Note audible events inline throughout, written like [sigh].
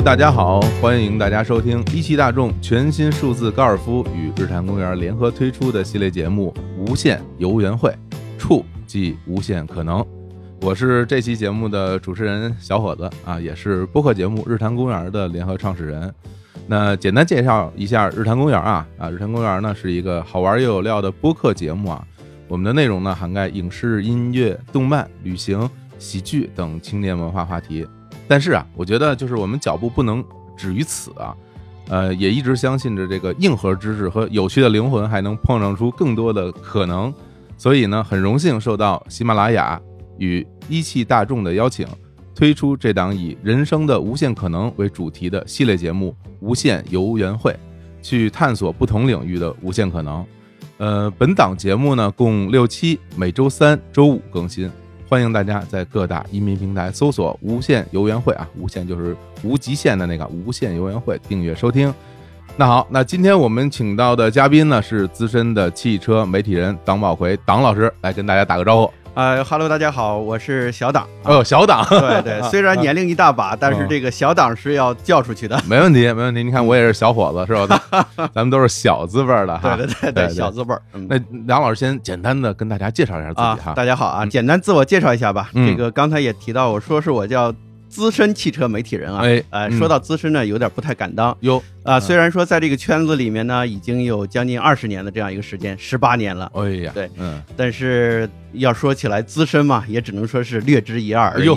大家好，欢迎大家收听一汽大众全新数字高尔夫与日坛公园联合推出的系列节目《无限游园会》，触即无限可能。我是这期节目的主持人小伙子啊，也是播客节目《日坛公园》的联合创始人。那简单介绍一下日坛公园啊啊，日坛公园呢是一个好玩又有料的播客节目啊。我们的内容呢涵盖影视、音乐、动漫、旅行、喜剧等青年文化话题。但是啊，我觉得就是我们脚步不能止于此啊，呃，也一直相信着这个硬核知识和有趣的灵魂还能碰撞出更多的可能。所以呢，很荣幸受到喜马拉雅与一汽大众的邀请，推出这档以人生的无限可能为主题的系列节目《无限游园会》，去探索不同领域的无限可能。呃，本档节目呢共六期，每周三、周五更新。欢迎大家在各大音频平台搜索“无限游园会”啊，无限就是无极限的那个“无限游园会”，订阅收听。那好，那今天我们请到的嘉宾呢是资深的汽车媒体人党宝奎党老师，来跟大家打个招呼。呃哈喽，大家好，我是小党。哦，小党，对对，[laughs] 虽然年龄一大把，但是这个小党是要叫出去的。没问题，没问题。你看我也是小伙子，是吧？[laughs] 咱们都是小字辈的哈。对对对对，小字辈儿。那梁老师先简单的跟大家介绍一下自己哈。大家好啊，简单自我介绍一下吧。这个刚才也提到，我说是我叫资深汽车媒体人啊。哎，呃，说到资深呢，有点不太敢当。哟。啊，虽然说在这个圈子里面呢，已经有将近二十年的这样一个时间，十八年了。哎呀，对，嗯，但是要说起来资深嘛，也只能说是略知一二。而已，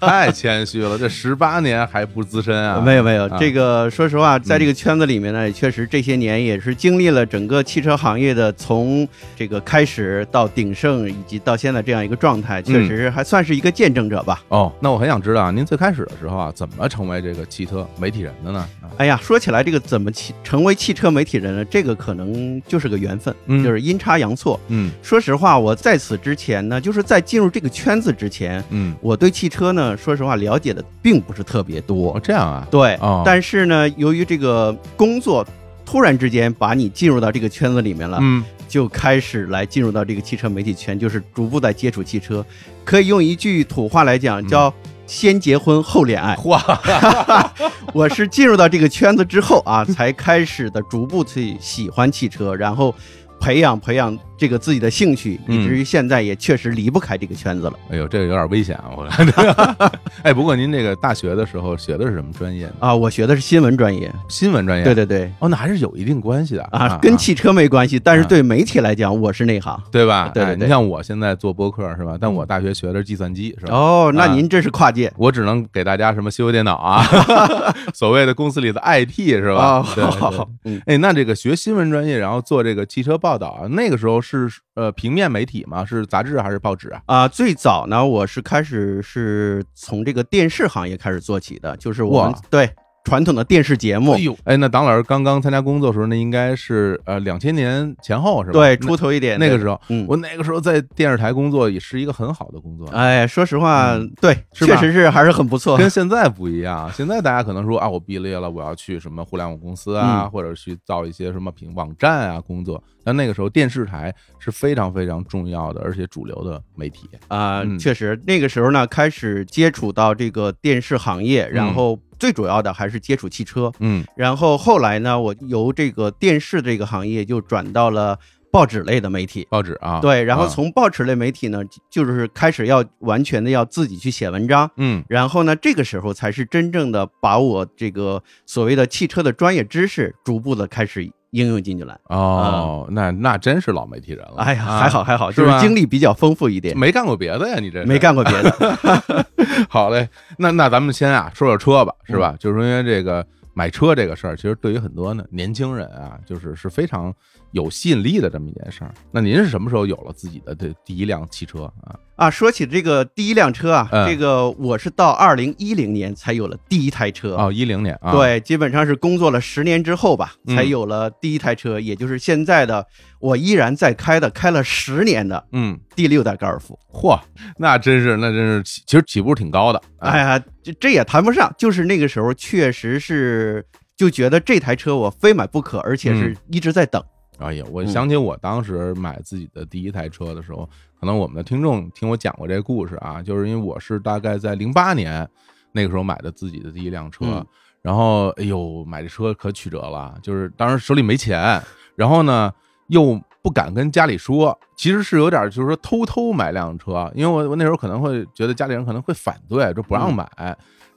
太谦虚了，这十八年还不资深啊？[laughs] 没有没有，这个说实话，在这个圈子里面呢，也确实这些年也是经历了整个汽车行业的从这个开始到鼎盛，以及到现在这样一个状态，确实还算是一个见证者吧。哦，那我很想知道啊，您最开始的时候啊，怎么成为这个汽车媒体人的呢？哎呀，说起来这个。怎么汽成为汽车媒体人呢？这个可能就是个缘分，就是阴差阳错。嗯，说实话，我在此之前呢，就是在进入这个圈子之前，嗯，我对汽车呢，说实话了解的并不是特别多。哦这样啊？对。但是呢，由于这个工作突然之间把你进入到这个圈子里面了，嗯，就开始来进入到这个汽车媒体圈，就是逐步在接触汽车。可以用一句土话来讲，叫。先结婚后恋爱，哇！[laughs] 我是进入到这个圈子之后啊，才开始的逐步去喜欢汽车，然后培养培养。这个自己的兴趣，以至于现在也确实离不开这个圈子了。哎呦，这个有点危险啊！我感觉。[laughs] 哎，不过您这个大学的时候学的是什么专业啊？我学的是新闻专业。新闻专业？对对对。哦，那还是有一定关系的啊，跟汽车没关系，但是对媒体来讲，我是内行，对吧？对。你像我现在做播客是吧？但我大学学的是计算机，是吧？哦，那您这是跨界。我只能给大家什么修修电脑啊，[laughs] 所谓的公司里的 IT 是吧？好好好。哎，那这个学新闻专业，然后做这个汽车报道啊，那个时候是呃。平面媒体吗？是杂志还是报纸啊？啊，最早呢，我是开始是从这个电视行业开始做起的，就是我们对。传统的电视节目，哎呦，哎，那党老师刚刚参加工作的时候，那应该是呃两千年前后是吧？对，出头一点那个时候，嗯，我那个时候在电视台工作也是一个很好的工作。哎，说实话，对，确实是还是很不错。跟现在不一样，现在大家可能说啊，我毕业了，我要去什么互联网公司啊，或者去造一些什么平网站啊工作。但那个时候电视台是非常非常重要的，而且主流的媒体啊，确实那个时候呢，开始接触到这个电视行业，然后。最主要的还是接触汽车，嗯，然后后来呢，我由这个电视这个行业就转到了报纸类的媒体，报纸啊，对，然后从报纸类媒体呢，就是开始要完全的要自己去写文章，嗯，然后呢，这个时候才是真正的把我这个所谓的汽车的专业知识逐步的开始。应用进去了哦，那那真是老媒体人了。哎呀，还好还好，就是经历比较丰富一点。没干过别的呀，你这没干过别的。[laughs] 好嘞，那那咱们先啊说说车吧，是吧？就是因为这个买车这个事儿，其实对于很多呢年轻人啊，就是是非常有吸引力的这么一件事儿。那您是什么时候有了自己的这第一辆汽车啊？啊，说起这个第一辆车啊，这个我是到二零一零年才有了第一台车哦，一零年啊，对，基本上是工作了十年之后吧，才有了第一台车，也就是现在的我依然在开的，开了十年的，嗯，第六代高尔夫。嚯，那真是，那真是，其实起步挺高的。哎呀，这这也谈不上，就是那个时候确实是就觉得这台车我非买不可，而且是一直在等。哎呀，我想起我当时买自己的第一台车的时候。可能我们的听众听我讲过这个故事啊，就是因为我是大概在零八年那个时候买的自己的第一辆车，然后哎呦，买这车可曲折了，就是当时手里没钱，然后呢又不敢跟家里说，其实是有点就是说偷偷买辆车，因为我我那时候可能会觉得家里人可能会反对，就不让买。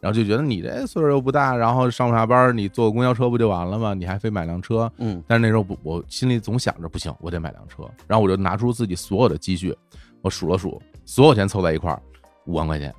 然后就觉得你这岁数又不大，然后上不下班，你坐公交车不就完了吗？你还非买辆车？嗯，但是那时候不，我心里总想着不行，我得买辆车。然后我就拿出自己所有的积蓄，我数了数，所有钱凑在一块儿，五万块钱，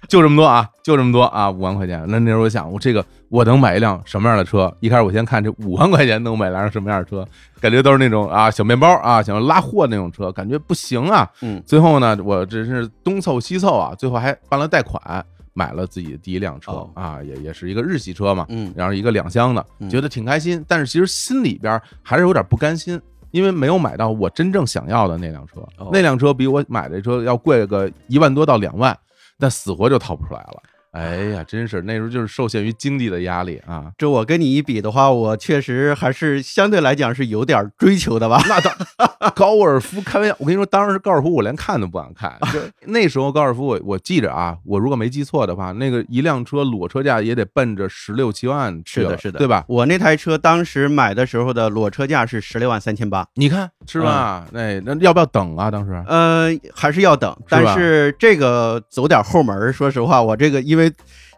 [laughs] 就这么多啊，就这么多啊，五万块钱。那那时候我想，我这个我能买一辆什么样的车？一开始我先看这五万块钱能买辆什么样的车，感觉都是那种啊小面包啊，想要拉货那种车，感觉不行啊。嗯，最后呢，我真是东凑西凑啊，最后还办了贷款。买了自己的第一辆车哦啊，也也是一个日系车嘛，嗯然后一个两厢的，嗯觉得挺开心，但是其实心里边还是有点不甘心，因为没有买到我真正想要的那辆车，哦那辆车比我买的车要贵个一万多到两万，但死活就掏不出来了。哎呀，真是那时候就是受限于经济的压力啊。这我跟你一比的话，我确实还是相对来讲是有点追求的吧。那当高尔夫开玩笑，我跟你说，当时高尔夫我连看都不敢看。就 [laughs] 那时候高尔夫我我记着啊，我如果没记错的话，那个一辆车裸车价也得奔着十六七万去了，是的，是的，对吧？我那台车当时买的时候的裸车价是十六万三千八，你看是吧？那那要不要等啊？当时呃，还是要等，但是这个走点后门，说实话，我这个因为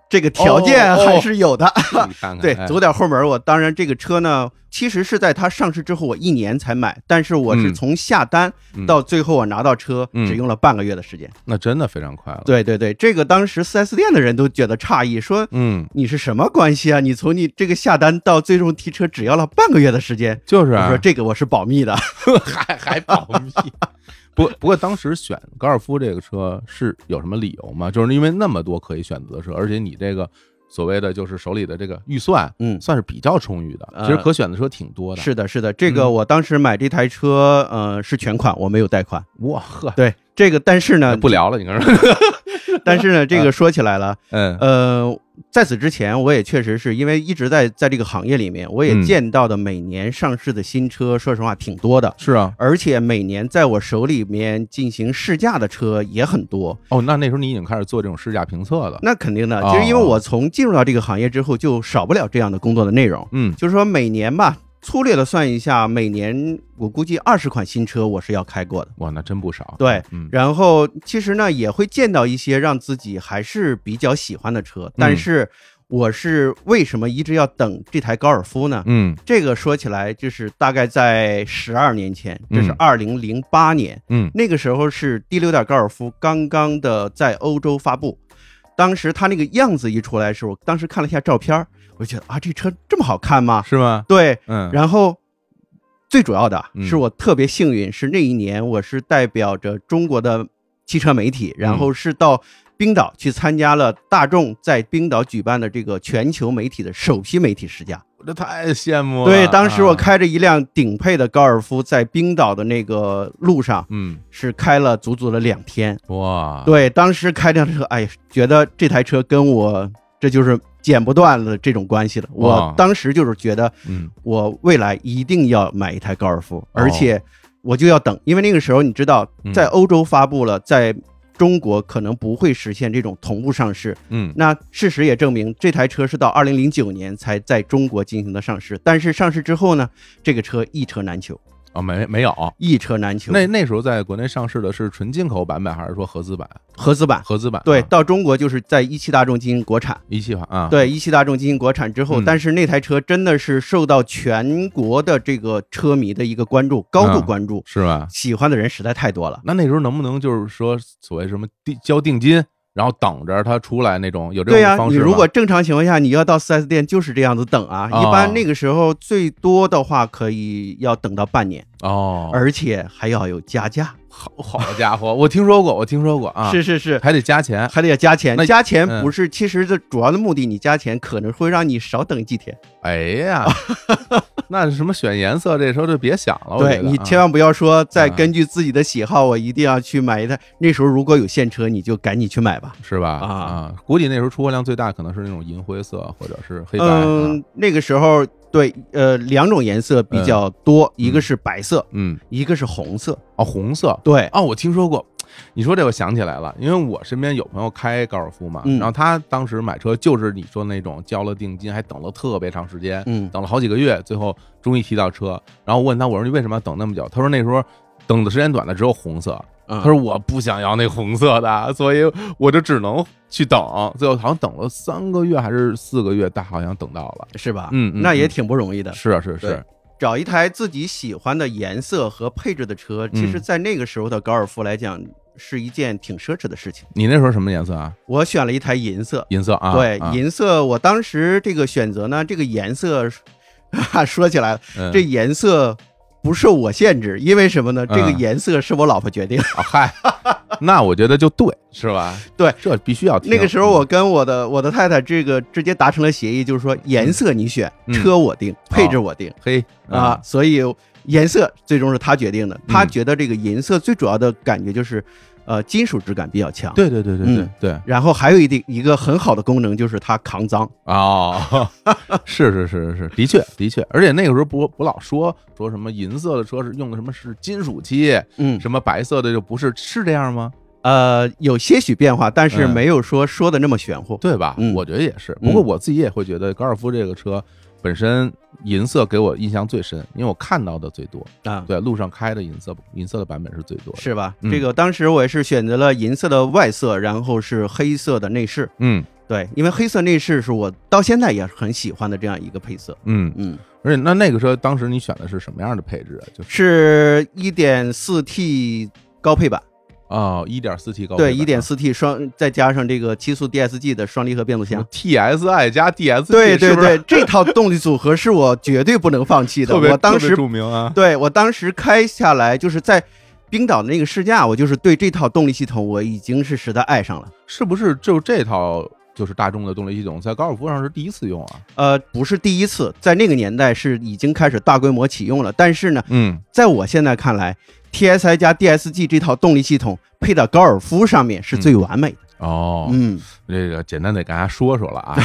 这个条件还是有的。你 [laughs] 看看，对，哎走点后门，我当然这个车呢，其实是在它上市之后我一年才买，但是我是嗯从下单嗯到最后我拿到车，嗯只用了半个月的时间。那真的非常快了。，对对对，这个当时四 S 店的人都觉得诧异，说嗯，你是什么关系啊？你从你这个下单到最终提车只要了半个月的时间。就是啊我说，这个我是保密的。[laughs] 还还保密。不不过当时选高尔夫这个车是有什么理由吗？就是因为那么多可以选择的车，而且你这个所谓的就是手里的这个预算，嗯算是比较充裕的。呃其实可选的车挺多的。是的，是的，这个嗯我当时买这台车，呃，是全款，我没有贷款。哇呵，对，这个但是呢，不聊了，你看，[laughs] 但是呢，这个说起来了，嗯呃，在此之前，我也确实是因为一直在在这个行业里面，我也嗯见到的每年上市的新车，说实话挺多的，是啊，而且每年在我手里面进行试驾的车也很多。哦，那那时候你已经开始做这种试驾评测了。那肯定的，哦就是因为我从进入到这个行业之后，就少不了这样的工作的内容。嗯，就是说每年吧，粗略的算一下，每年我估计二十款新车我是要开过的。哇，那真不少。对，嗯然后其实呢也会见到一些让自己还是比较喜欢的车，但是我是为什么一直要等这台高尔夫呢？嗯这个说起来就是大概在十二年前，这是嗯二零零八年，嗯那个时候是第六代高尔夫刚刚的在欧洲发布，当时它那个样子一出来的时候，我当时看了一下照片儿，我就觉得啊，这车这么好看吗？是吗？对，嗯，然后最主要的嗯是我特别幸运，是那一年我是代表着中国的汽车媒体，然后是到冰岛去参加了大众在冰岛举办的这个全球媒体的首批媒体试驾。我这太羡慕了。对，当时我啊，开着一辆顶配的高尔夫，在冰岛的那个路上嗯，是开了足足的两天。哇，对，当时开这辆车，哎，觉得这台车跟我这就是剪不断的这种关系了。我当时就是觉得，嗯。我未来一定要买一台高尔夫，哦。而且我就要等，因为那个时候你知道嗯，在欧洲发布了，在中国可能不会实现这种同步上市。嗯。那事实也证明，这台车是到二零零九年才在中国进行的上市，但是上市之后呢，这个车一车难求，哦，没没有。一车难求。那那时候在国内上市的是纯进口版本，还是说合资版？合资版。合资版对，啊到中国就是在一汽大众进行国产，一汽款啊，，对，一汽大众进行国产之后，嗯但是那台车真的是受到全国的这个车迷的一个关注，高度嗯关注，是吧？喜欢的人实在太多了。那那时候能不能就是说所谓什么定交定金，然后等着他出来那种有这对呀、种方式吗？你如果正常情况下你要到 4S 店就是这样子等啊，哦一般那个时候最多的话可以要等到半年，哦，而且还要有加价。好好家伙，我听说过，我听说过啊，是是是，还得加钱。还得要加钱那。加钱嗯不是，其实这主要的目的，你加钱可能会让你少等几天。哎呀，[laughs] 那什么选颜色这时候就别想了，对你千万不要说再啊根据自己的喜好，我一定要去买一台。那时候如果有现车，你就赶紧去买吧。是吧？啊啊，估计那时候出货量最大可能是那种银灰色或者是黑白。啊嗯，那个时候对，呃，两种颜色比较多，一个是白色，嗯，一个是红色。哦，红色。对，哦，我听说过，你说这我想起来了，因为我身边有朋友开高尔夫嘛，嗯然后他当时买车就是你说那种交了定金，还等了特别长时间，嗯等了好几个月，最后终于提到车。然后我问他，我说你为什么要等那么久？他说那时候等的时间短的只有红色，嗯他说我不想要那红色的，所以我就只能去等。最后好像等了三个月还是四个月，但好像等到了。是吧？嗯嗯那也挺不容易的。是啊是对是，找一台自己喜欢的颜色和配置的车，嗯其实，在那个时候的高尔夫来讲，是一件挺奢侈的事情。你那时候什么颜色啊？我选了一台银色，银色啊？对，啊银色。我当时这个选择呢，这个颜色，哈，[laughs] 说起来，嗯这颜色不受我限制，因为什么呢？这个嗯颜色是我老婆决定。啊嗨，那我觉得就对，是吧？对，这必须要听。那个时候，我跟我的我的太太这个直接达成了协议，就是说颜色你选，嗯。车我定，配置我定。嘿啊，，所以颜色最终是他决定的。嗯。他觉得这个银色最主要的感觉就是，呃，金属质感比较强。，对对对对对嗯对然后还有一定一个很好的功能就是它抗脏。哦，[laughs] 是是是是是，的确的确，而且那个时候不不老说说什么银色的车是用的什么是金属漆，嗯，什么白色的就不是，是这样吗？呃，有些许变化，但是嗯没有说说的那么玄乎。对吧？嗯我觉得也是。不过我自己也会觉得高尔夫这个车本身银色给我印象最深，因为我看到的最多。啊，对，路上开的银色银色的版本是最多的。是吧？嗯这个当时我也是选择了银色的外色，然后是黑色的内饰。嗯对，因为黑色内饰是我到现在也是很喜欢的这样一个配色。嗯，嗯，而且那那个车当时你选的是什么样的配置啊？就是是一点四 T 高配版，哦，一点四 T 高对，版一点四 T 双，再加上这个七速 DSG 的双离合变速箱。TSI 加 DSG，对对对，这套动力组合是我绝对不能放弃的。[laughs] 我当时著名啊。对我当时开下来，就是在冰岛的那个试驾，我就是对这套动力系统我已经是实在爱上了。是不是就这套就是大众的动力系统在高尔夫上是第一次用啊？呃，不是第一次，在那个年代是已经开始大规模启用了。但是呢，嗯，在我现在看来，TSI 加 DSG 这套动力系统配到高尔夫上面是最完美的。哦，嗯，这个简单得给大家说说了啊。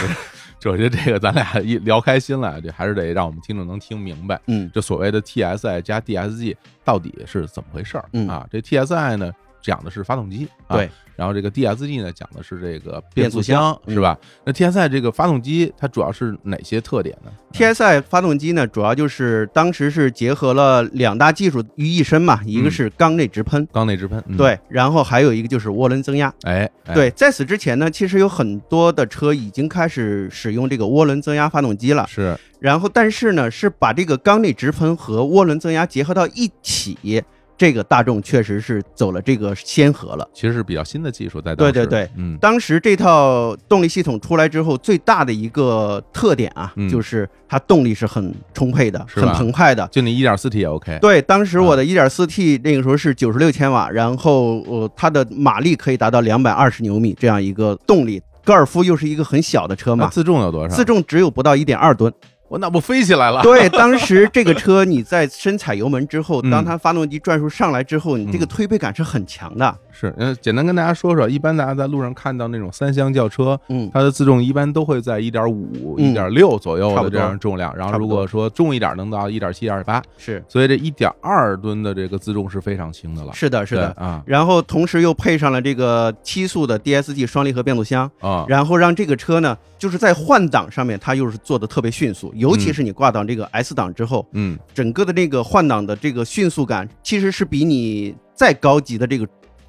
就我觉得这个咱俩一聊开心了，这还是得让我们听众能听明白，嗯这所谓的 TSI 加 DSG 到底是怎么回事儿、嗯啊？这 TSI 呢讲的是发动机，啊、对，然后这个 DSG 呢讲的是这个变速速箱，是吧？那 TSI 这个发动机它主要是哪些特点呢？TSI 发动机呢，主要就是当时是结合了两大技术于一身嘛，一个是缸内直喷，缸内直喷，嗯、，对，然后还有一个就是涡轮增压。哎，哎，对，在此之前呢，其实有很多的车已经开始使用这个涡轮增压发动机了。是，然后，但是呢，是把这个缸内直喷和涡轮增压结合到一起，这个大众确实是走了这个先河了。其实是比较新的技术在当时，对对对，嗯，当时这套动力系统出来之后，最大的一个特点啊，嗯就是它动力是很充沛的，很澎湃的。就你一点四 T 也 OK，对，当时我的一点四 T 那个时候是九十六千瓦，然后呃，它的马力可以达到两百二十牛米这样一个动力。高尔夫又是一个很小的车嘛，自重有多少？自重只有不到一点二吨。我那不飞起来了？对，[laughs] 当时这个车你在深踩油门之后，[laughs] 嗯当它发动机转速上来之后，你这个嗯推背感是很强的。是，呃，简单跟大家说说，一般大家在路上看到那种三厢轿车，嗯，它的自重一般都会在一点五、嗯一点六左右的这样重量，然后如果说重一点，能到一点七、二八，是所以这一点二吨的这个自重是非常轻的了。是的，是的。对啊然后同时又配上了这个七速的 DSG 双离合变速箱，啊，然后让这个车呢，就是在换挡上面它又是做的特别迅速，尤其是你挂到这个 S 档之后，嗯整个的这个换挡的这个迅速感，其实是比你再高级的这个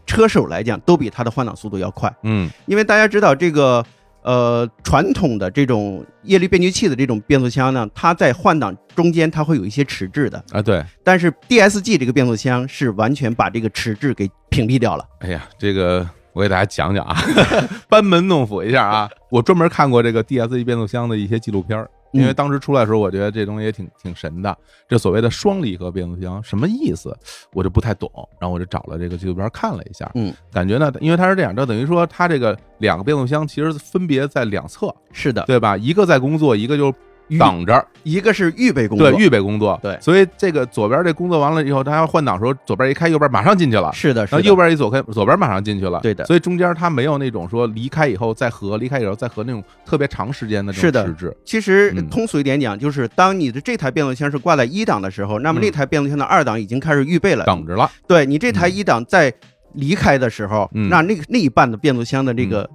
车手来讲，都比它的换挡速度要快。嗯因为大家知道这个呃传统的这种液力变矩器的这种变速箱呢，它在换挡中间它会有一些迟滞的，啊，对，但是 DSG 这个变速箱是完全把这个迟滞给屏蔽掉了。哎呀，这个我给大家讲讲啊，[laughs] 班门弄斧一下啊。我专门看过这个 DSG 变速箱的一些纪录片儿，因为嗯当时出来的时候，我觉得这东西也挺挺神的。这所谓的双离合变速箱什么意思，我就不太懂。然后我就找了这个纪录片看了一下，嗯，感觉呢，因为它是这样，这等于说它这个两个变速箱其实分别在两侧，是的，对吧？一个在工作，一个就预挡着，一个是预备工作，对，预备工作。对。所以这个左边这工作完了以后，它要换挡的时候，左边一开，右边马上进去了。是的，是的，然后右边一左开，左边马上进去了。对的。所以中间它没有那种说离开以后再合，离开以后再合那种特别长时间的这是的。种迟滞。其实嗯。通俗一点讲，就是当你的这台变速箱是挂在一档的时候，那么嗯。那台变速箱的二档已经开始预备了。等着了，对你这台嗯一档在离开的时候，嗯。那那个那一半的变速箱的这个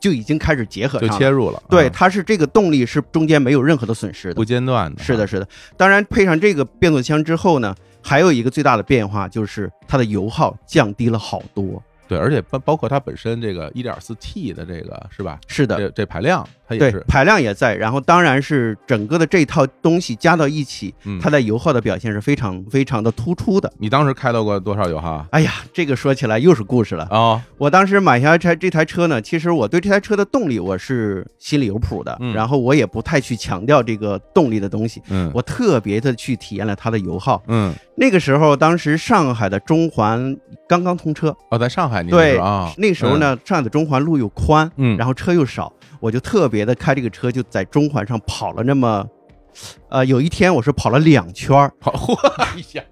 就已经开始结合就。切入了，对，啊它是这个动力是中间没有任何的损失的不。间断的，是的，，是的。当然，配上这个变速箱之后呢，还有一个最大的变化就是它的油耗降低了好多。对，而且包包括它本身这个 1.4T 的这个是吧？是的，这这排量它也对是，，排量也在，然后当然是整个的这套东西加到一起，嗯它在油耗的表现是非常非常的突出的。你当时开到过多少油耗啊？哎呀，这个说起来又是故事了。哦，我当时买下这这台车呢，其实我对这台车的动力我是心里有谱的，嗯然后我也不太去强调这个动力的东西，嗯，我特别的去体验了它的油耗。嗯，那个时候，当时上海的中环刚刚通车，哦，在上海你对啊，那时候呢，上海的中环路又宽，嗯，然后车又少，我就特别的开这个车，就在中环上跑了那么，呃，有一天我是跑了两圈儿，好，嚯，哎呀，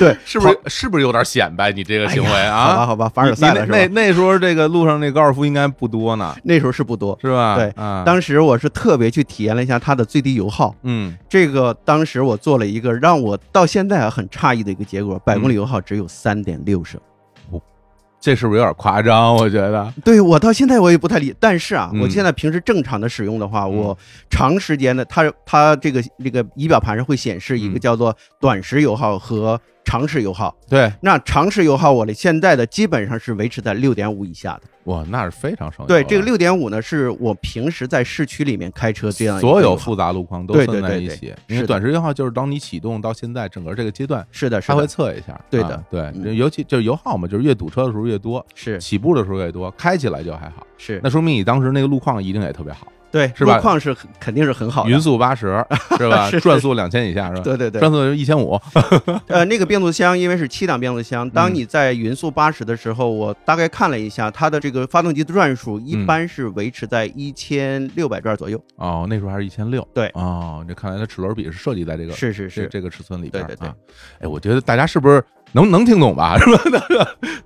对，是不是是不是有点显摆你这个行为啊好吧，啊？好吧，凡尔赛了是吧？那那那时候这个路上那高尔夫应该不多呢，那时候是不多。是吧？对啊，当时我是特别去体验了一下它的最低油耗，嗯，这个当时我做了一个让我到现在还很诧异的一个结果，百公里油耗只有三点六升。这是不是有点夸张？我觉得，对我到现在我也不太理，但是啊，嗯。我现在平时正常的使用的话，嗯。我长时间的，它它这个这个仪表盘上会显示一个嗯。叫做短时油耗和长时油耗。对，那长时油耗我的现在的基本上是维持在六点五以下的。哇，那是非常省油对，这个六点五呢，是我平时在市区里面开车这样所有复杂路况都对算在一起，因为短时油耗就是当你启动到现在整个这个阶段，是的，是它会，测一下。对的。啊对，嗯。尤其就是油耗嘛，就是越堵车的时候越多，是。起步的时候越多，开起来就还好。是，那说明你当时那个路况一定也特别好，对，是吧路况是很肯定是很好的。匀速八十是吧？[laughs] 转速两千以下是吧？对对对，转速一千五，[laughs] 呃，那个变速箱因为是七档变速箱，当嗯你在匀速八十的时候，我大概看了一下，它的这个发动机的转速一嗯般是维持在一千六百转左右。哦，那时候还是一千六。对哦，这看来它齿轮比是设计在这个这是是是，这个尺寸里边儿对对对啊。哎，我觉得大家是不是能能听懂吧？[laughs] 是吧？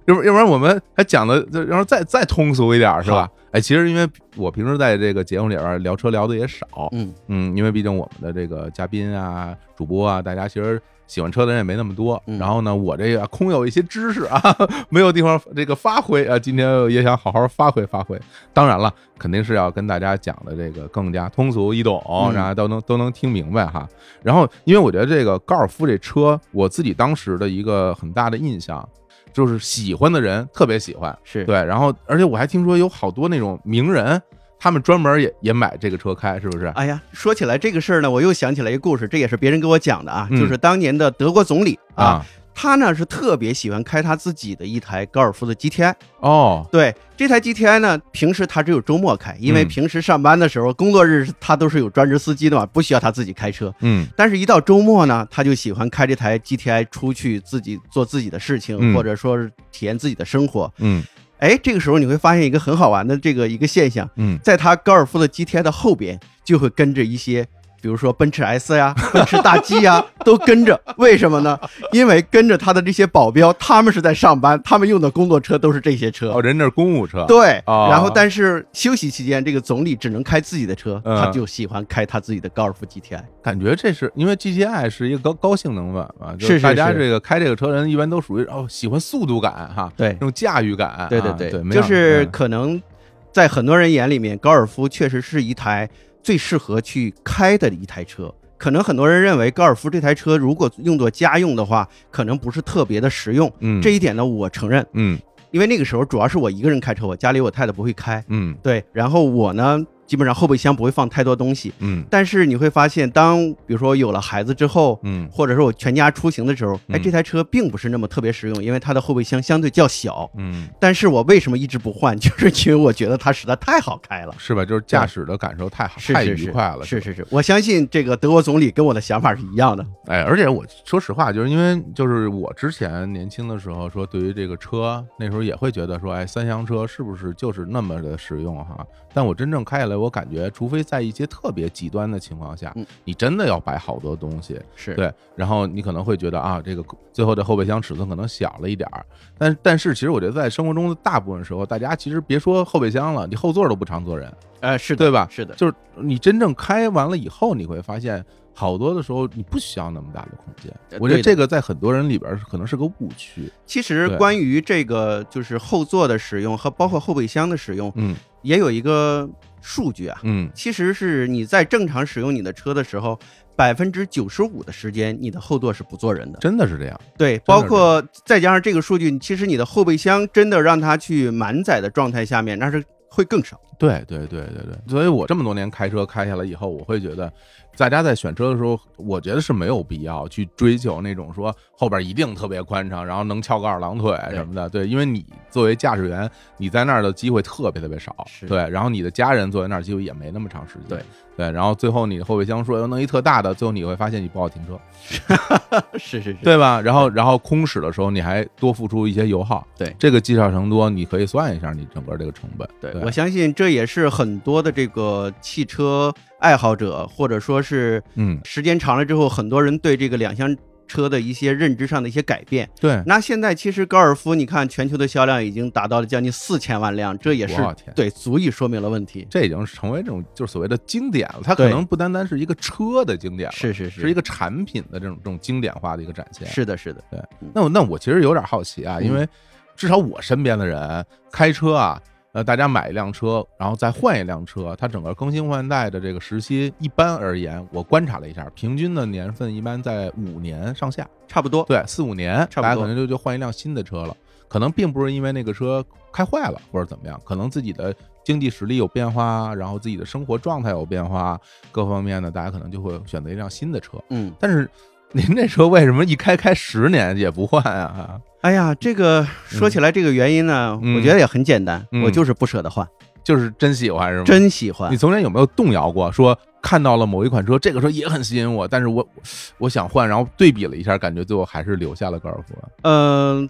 要不要不然我们还讲的，然再再通俗一点是吧？哎，其实因为我平时在这个节目里边聊车聊的也少，嗯，嗯，因为毕竟我们的这个嘉宾啊、主播啊，大家其实喜欢车的人也没那么多。嗯然后呢，我这个空有一些知识啊，[laughs] 没有地方这个发挥啊，今天也想好好发挥发挥。当然了，肯定是要跟大家讲的这个更加通俗易懂，嗯然后都能都能听明白哈。然后，因为我觉得这个高尔夫这车，我自己当时的一个很大的印象。就是喜欢的人特别喜欢，是对，然后而且我还听说有好多那种名人，他们专门也也买这个车开，是不是？哎呀，说起来这个事儿呢，我又想起来一个故事，这也是别人给我讲的啊，嗯就是当年的德国总理啊，啊，他呢是特别喜欢开他自己的一台高尔夫的 GTI。哦，对，这台 GTI 呢，平时他只有周末开，因为嗯平时上班的时候，工作日他都是有专职司机的嘛，不需要他自己开车。嗯但是，一到周末呢，他就喜欢开这台 GTI 出去自己做自己的事情，嗯或者说是体验自己的生活。嗯哎，这个时候你会发现一个很好玩的这个一个现象，嗯，在他高尔夫的 GTI 的后边就会跟着一些。比如说奔驰 S 呀、[laughs] 奔驰大 G 呀，都跟着。为什么呢？因为跟着他的这些保镖，他们是在上班，他们用的工作车都是这些车。哦，人这是公务车，对，哦然后但是休息期间，这个总理只能开自己的车，嗯他就喜欢开他自己的高尔夫 GTI。感觉这是因为 GTI 是一个高高性能版嘛，就是是是大家这个开这个车人一般都属于哦喜欢速度感哈，对那种驾驭感，对对啊对，就是嗯可能在很多人眼里面，高尔夫确实是一台最适合去开的一台车。可能很多人认为高尔夫这台车如果用作家用的话，可能不是特别的实用。嗯。这一点呢，我承认，嗯。因为那个时候主要是我一个人开车，我家里我太太不会开，嗯。对，然后我呢，基本上后备箱不会放太多东西。嗯但是你会发现，当比如说有了孩子之后，嗯或者说我全家出行的时候，哎，嗯这台车并不是那么特别实用，因为它的后备箱相对较小。嗯，但是我为什么一直不换？[laughs] 就是因为我觉得它实在太好开了。是吧？就是驾驶的感受太好，太愉快了，是是是，我相信这个德国总理跟我的想法是一样的。哎，而且我说实话，就是因为就是我之前年轻的时候说，对于这个车，那时候也会觉得说，哎，三厢车是不是就是那么的实用哈？但我真正开下来，我感觉，除非在一些特别极端的情况下嗯，你真的要摆好多东西，是，对，然后你可能会觉得啊，这个最后的后备箱尺寸可能小了一点儿，但但是其实我觉得在生活中的大部分时候，大家其实别说后备箱了，你后座都不常坐人，呃，是的，对吧？是的，就是你真正开完了以后，你会发现好多的时候你不需要那么大的空间呃。我觉得这个在很多人里边儿可能是个误区。其实关于这个就是后座的使用和包括后备箱的使用，嗯也有一个数据啊，嗯，其实是你在正常使用你的车的时候，百分之九十五的时间你的后座是不坐人的。真的是这样。对，包括再加上这个数据，其实你的后备箱真的让它去满载的状态下面，那是会更少。对对对对对，所以我这么多年开车开下来以后，我会觉得，大家在选车的时候，我觉得是没有必要去追求那种说后边一定特别宽敞，然后能翘个二郎腿什么的。对，因为你作为驾驶员，你在那儿的机会特别特别少。对，然后你的家人坐在那儿机会也没那么长时间。对对，然后最后你的后备箱说要弄一特大的，最后你会发现你不好停车，[laughs] 是是是，对吧？然后然后空驶的时候你还多付出一些油耗。对这个积少成多，你可以算一下你整个这个成本。对，我相信这也是很多的这个汽车爱好者，或者说是嗯，时间长了之后，很多人对这个两厢车的一些认知上的一些改变。对，那现在其实高尔夫，你看全球的销量已经达到了将近四千万辆，这也是对足以说明了问题。这已经成为这种就是所谓的经典了，它可能不单单是一个车的经典了，是是是，是一个产品的这种这种经典化的一个展现。是的，是的，对。那我那我其实有点好奇啊，嗯。因为至少我身边的人开车啊，呃，大家买一辆车，然后再换一辆车，它整个更新换代的这个时期，一般而言，我观察了一下，平均的年份一般在五年上下，差不多。对，四五年，差不多大家可能就就换一辆新的车了。可能并不是因为那个车开坏了或者怎么样，可能自己的经济实力有变化，然后自己的生活状态有变化，各方面呢，大家可能就会选择一辆新的车。嗯，但是您这车为什么一开开十年也不换啊？哎呀，这个说起来这个原因呢，嗯我觉得也很简单，嗯我就是不舍得换，就是真喜欢是吗？真喜欢你。从前有没有动摇过？说看到了某一款车，这个车也很吸引我，但是我我想换，然后对比了一下，感觉最后还是留下了高尔夫。嗯、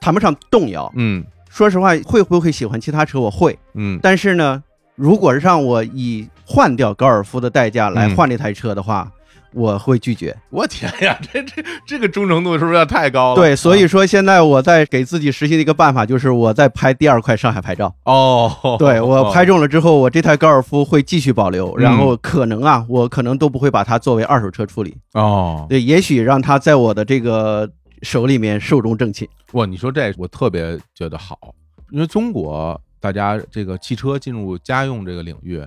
谈不上动摇。嗯说实话，会不会喜欢其他车？我会，嗯但是呢，如果让我以换掉高尔夫的代价来嗯换这台车的话，我会拒绝。我天呀，[laughs] 这这这个忠诚度是不是要太高了？对，所以啊说现在我在给自己实行的一个办法，就是我在拍第二块上海牌照。哦，对我拍中了之后，我这台高尔夫会继续保留，嗯然后可能啊，我可能都不会把它作为二手车处理。哦，对，也许让它在我的这个手里面寿终正寝。哇，你说这我特别觉得好，因为中国大家这个汽车进入家用这个领域，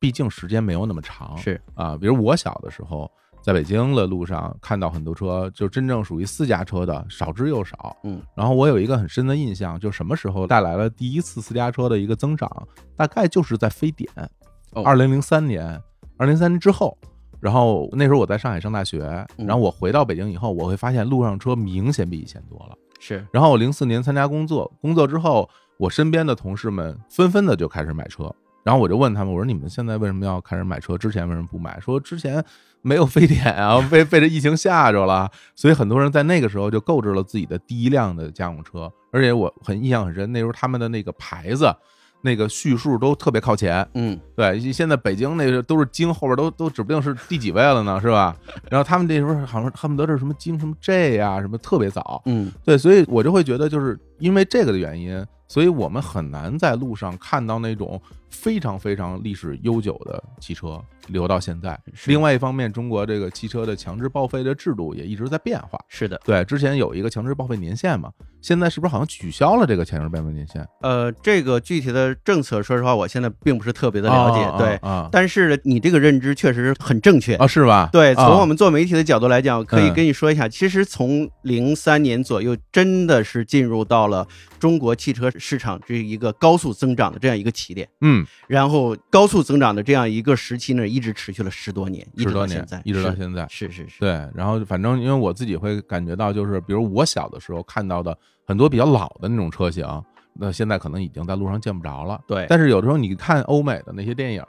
毕竟时间没有那么长，是啊，比如我小的时候。在北京的路上看到很多车，就真正属于私家车的少之又少。嗯，然后我有一个很深的印象，就什么时候带来了第一次私家车的一个增长，大概就是在非典，哦二零零三年，二零零三年之后。然后那时候我在上海上大学，嗯然后我回到北京以后，我会发现路上车明显比以前多了。是，然后我零四年参加工作，工作之后，我身边的同事们纷纷的就开始买车。然后我就问他们，我说你们现在为什么要开始买车？之前为什么不买？说之前没有非典啊，被 [laughs] 被这疫情吓着了，所以很多人在那个时候就购置了自己的第一辆的家用车。而且我很印象很深，那时候他们的那个牌子。那个序数都特别靠前，嗯，对，现在北京那个都是京后边都都指不定是第几位了呢，是吧？然后他们那时候好像恨不得是什么京什么 J 啊、什么特别早，嗯，对，所以我就会觉得，就是因为这个的原因，所以我们很难在路上看到那种非常非常历史悠久的汽车。留到现在。另外一方面，中国这个汽车的强制报废的制度也一直在变化。是的。对，之前有一个强制报废年限嘛，现在是不是好像取消了这个强制报废年限？呃，这个具体的政策，说实话，我现在并不是特别的了解。啊对，啊但是呢你这个认知确实很正确。啊，是吧？对，从我们们做媒体的角度来讲，可以嗯跟你说一下，其实从零三年左右，真的是进入到了中国汽车市场这一个高速增长的这样一个起点，嗯，然后高速增长的这样一个时期呢，一直持续了十多年，一十多年直到现在，，一直到现在。是是是，对，然后反正因为我自己会感觉到，就是比如我小的时候看到的很多比较老的那种车型，那现在可能已经在路上见不着了。对但是有的时候你看欧美的那些电影，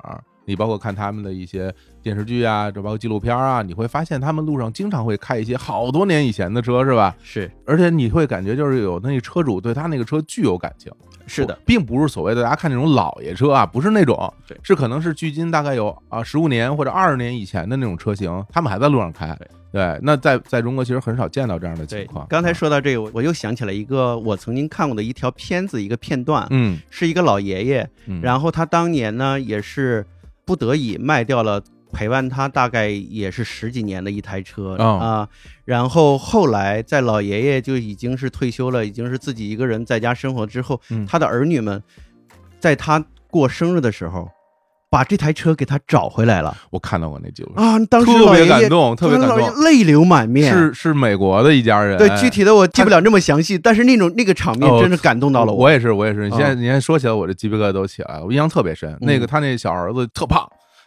你包括看他们的一些电视剧啊，这包括纪录片啊，你会发现他们路上经常会开一些好多年以前的车，是吧？是而且你会感觉就是有那车主对他那个车具有感情。是的，并不是所谓的大家看那种老爷车啊，不是那种，是可能是距今大概有啊十五年或者二十年以前的那种车型，他们还在路上开对。那在在中国其实很少见到这样的情况。，刚才啊，说到这个，我我又想起来一个我曾经看过的一条片子，一个片段，嗯，是一个老爷爷，嗯然后他当年呢也是不得已卖掉了陪伴他大概也是十几年的一台车啊、哦然后后来在老爷爷就已经是退休了，已经是自己一个人在家生活之后，嗯。他的儿女们在他过生日的时候，把这台车给他找回来了我看到过那记录，啊！当时特别感动，特别感动。泪流满面。是是美国的一家人，对，具体的我记不了这么详细，但是那种那个场面哦真是感动到了我也是，我也是。你现在嗯你现在说起来，我这鸡皮疙瘩都起来了。我印象特别深，那个他那小儿子特胖，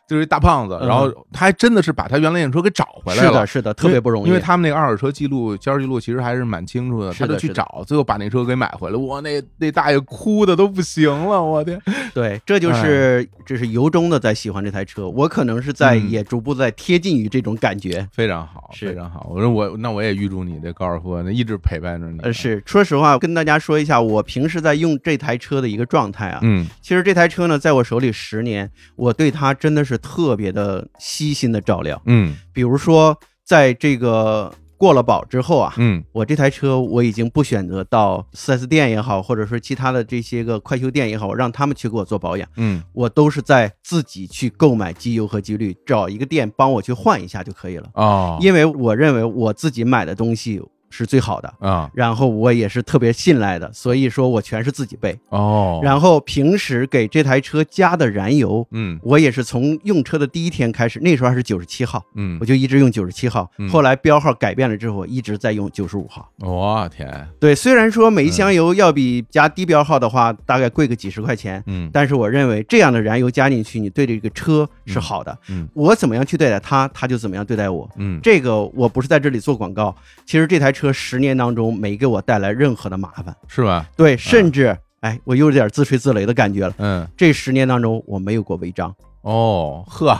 就是一大胖子，嗯然后他还真的是把他原来那车给找回来了是的，。是的，特别不容易。因为他们那个二手车记录、交易记录其实还是蛮清楚的，他就去找，最后把那车给买回来。我，那那大爷哭的都不行了，我天！对，这就是这是由衷的在喜欢这台车，我可能是在嗯也逐步在贴近于这种感觉。非常好，非常好。我说我那我也预祝你这高尔夫那一直陪伴着你。呃，，是，说实话，跟大家说一下，我平时在用这台车的一个状态啊。嗯其实这台车呢，在我手里十年，我对它真的是特别的悉心的照料。嗯比如说，在这个过了保之后啊，嗯我这台车我已经不选择到 4S 店也好，或者说其他的这些个快修店也好，我让他们去给我做保养，嗯我都是在自己去购买机油和机滤，找一个店帮我去换一下就可以了。哦因为我认为我自己买的东西是最好的，啊。然后我也是特别信赖的，所以说我全是自己备。哦，然后平时给这台车加的燃油，嗯。我也是从用车的第一天开始，那时候还是九十七号，嗯。我，就一直用九十七号嗯。后来标号改变了之后，我一直在用九十五号。我天，对，虽然说每一箱油要比加低标号的话大概贵个几十块钱，嗯。但是我认为这样的燃油加进去，你对这个车是好的。嗯。我怎么样去对待它，它就怎么样对待我。嗯。这个我不是在这里做广告，其实这台车十年当中没给我带来任何的麻烦，是吧？对，甚至、哎，我有点自吹自擂的感觉了。嗯这十年当中我没有过违章，哦呵，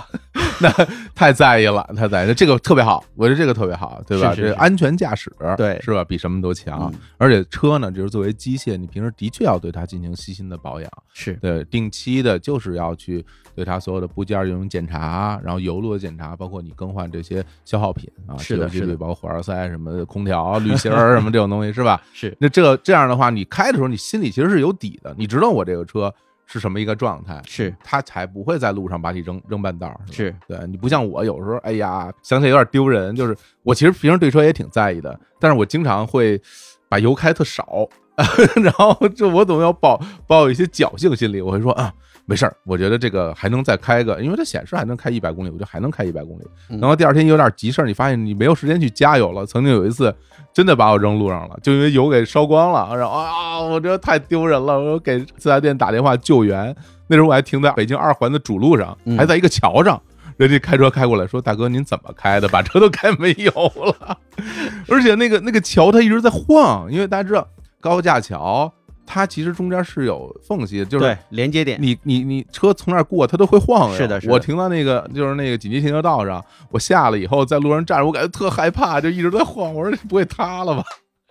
[laughs] 那太在意了，太在意了，这个特别好，我觉得这个特别好，对吧？是是是这安全驾驶，对是吧？比什么都强。嗯而且车呢，就是作为机械，你平时的确要对它进行细心的保养，是对，定期的，就是要去对它所有的部件进行检查，然后油路的检查，包括你更换这些消耗品啊，是的是的包括火花塞什么的，空调、滤芯儿 [laughs] 什么这种东西，是吧？是那这这样的话，你开的时候，你心里其实是有底的，你知道我这个车是什么一个状态，是他才不会在路上把你扔扔半道儿。是对你不像我，有时候哎呀，想起来有点丢人。就是我其实平时对车也挺在意的，但是我经常会把油开特少，[laughs] 然后就我总要抱抱有一些侥幸心理，我会说啊。没事儿，我觉得这个还能再开个，因为它显示还能开一百公里，我觉得还能开一百公里。嗯然后第二天有点急事儿，你发现你没有时间去加油了。曾经有一次，真的把我扔路上了，就因为油给烧光了。然后啊，我觉得太丢人了，我给四 S 店打电话救援。那时候我还停在北京二环的主路上，嗯还在一个桥上，人家开车开过来说：“大哥，您怎么开的？把车都开没油了。[laughs] ”而且那个那个桥它一直在晃，因为大家知道高架桥它其实中间是有缝隙的，就是连接点，你你你车从那儿过，它都会晃悠。是的是的我停到那个就是那个紧急停车道上，我下了以后在路上站着，我感觉特害怕，就一直在晃。我说这不会塌了吧？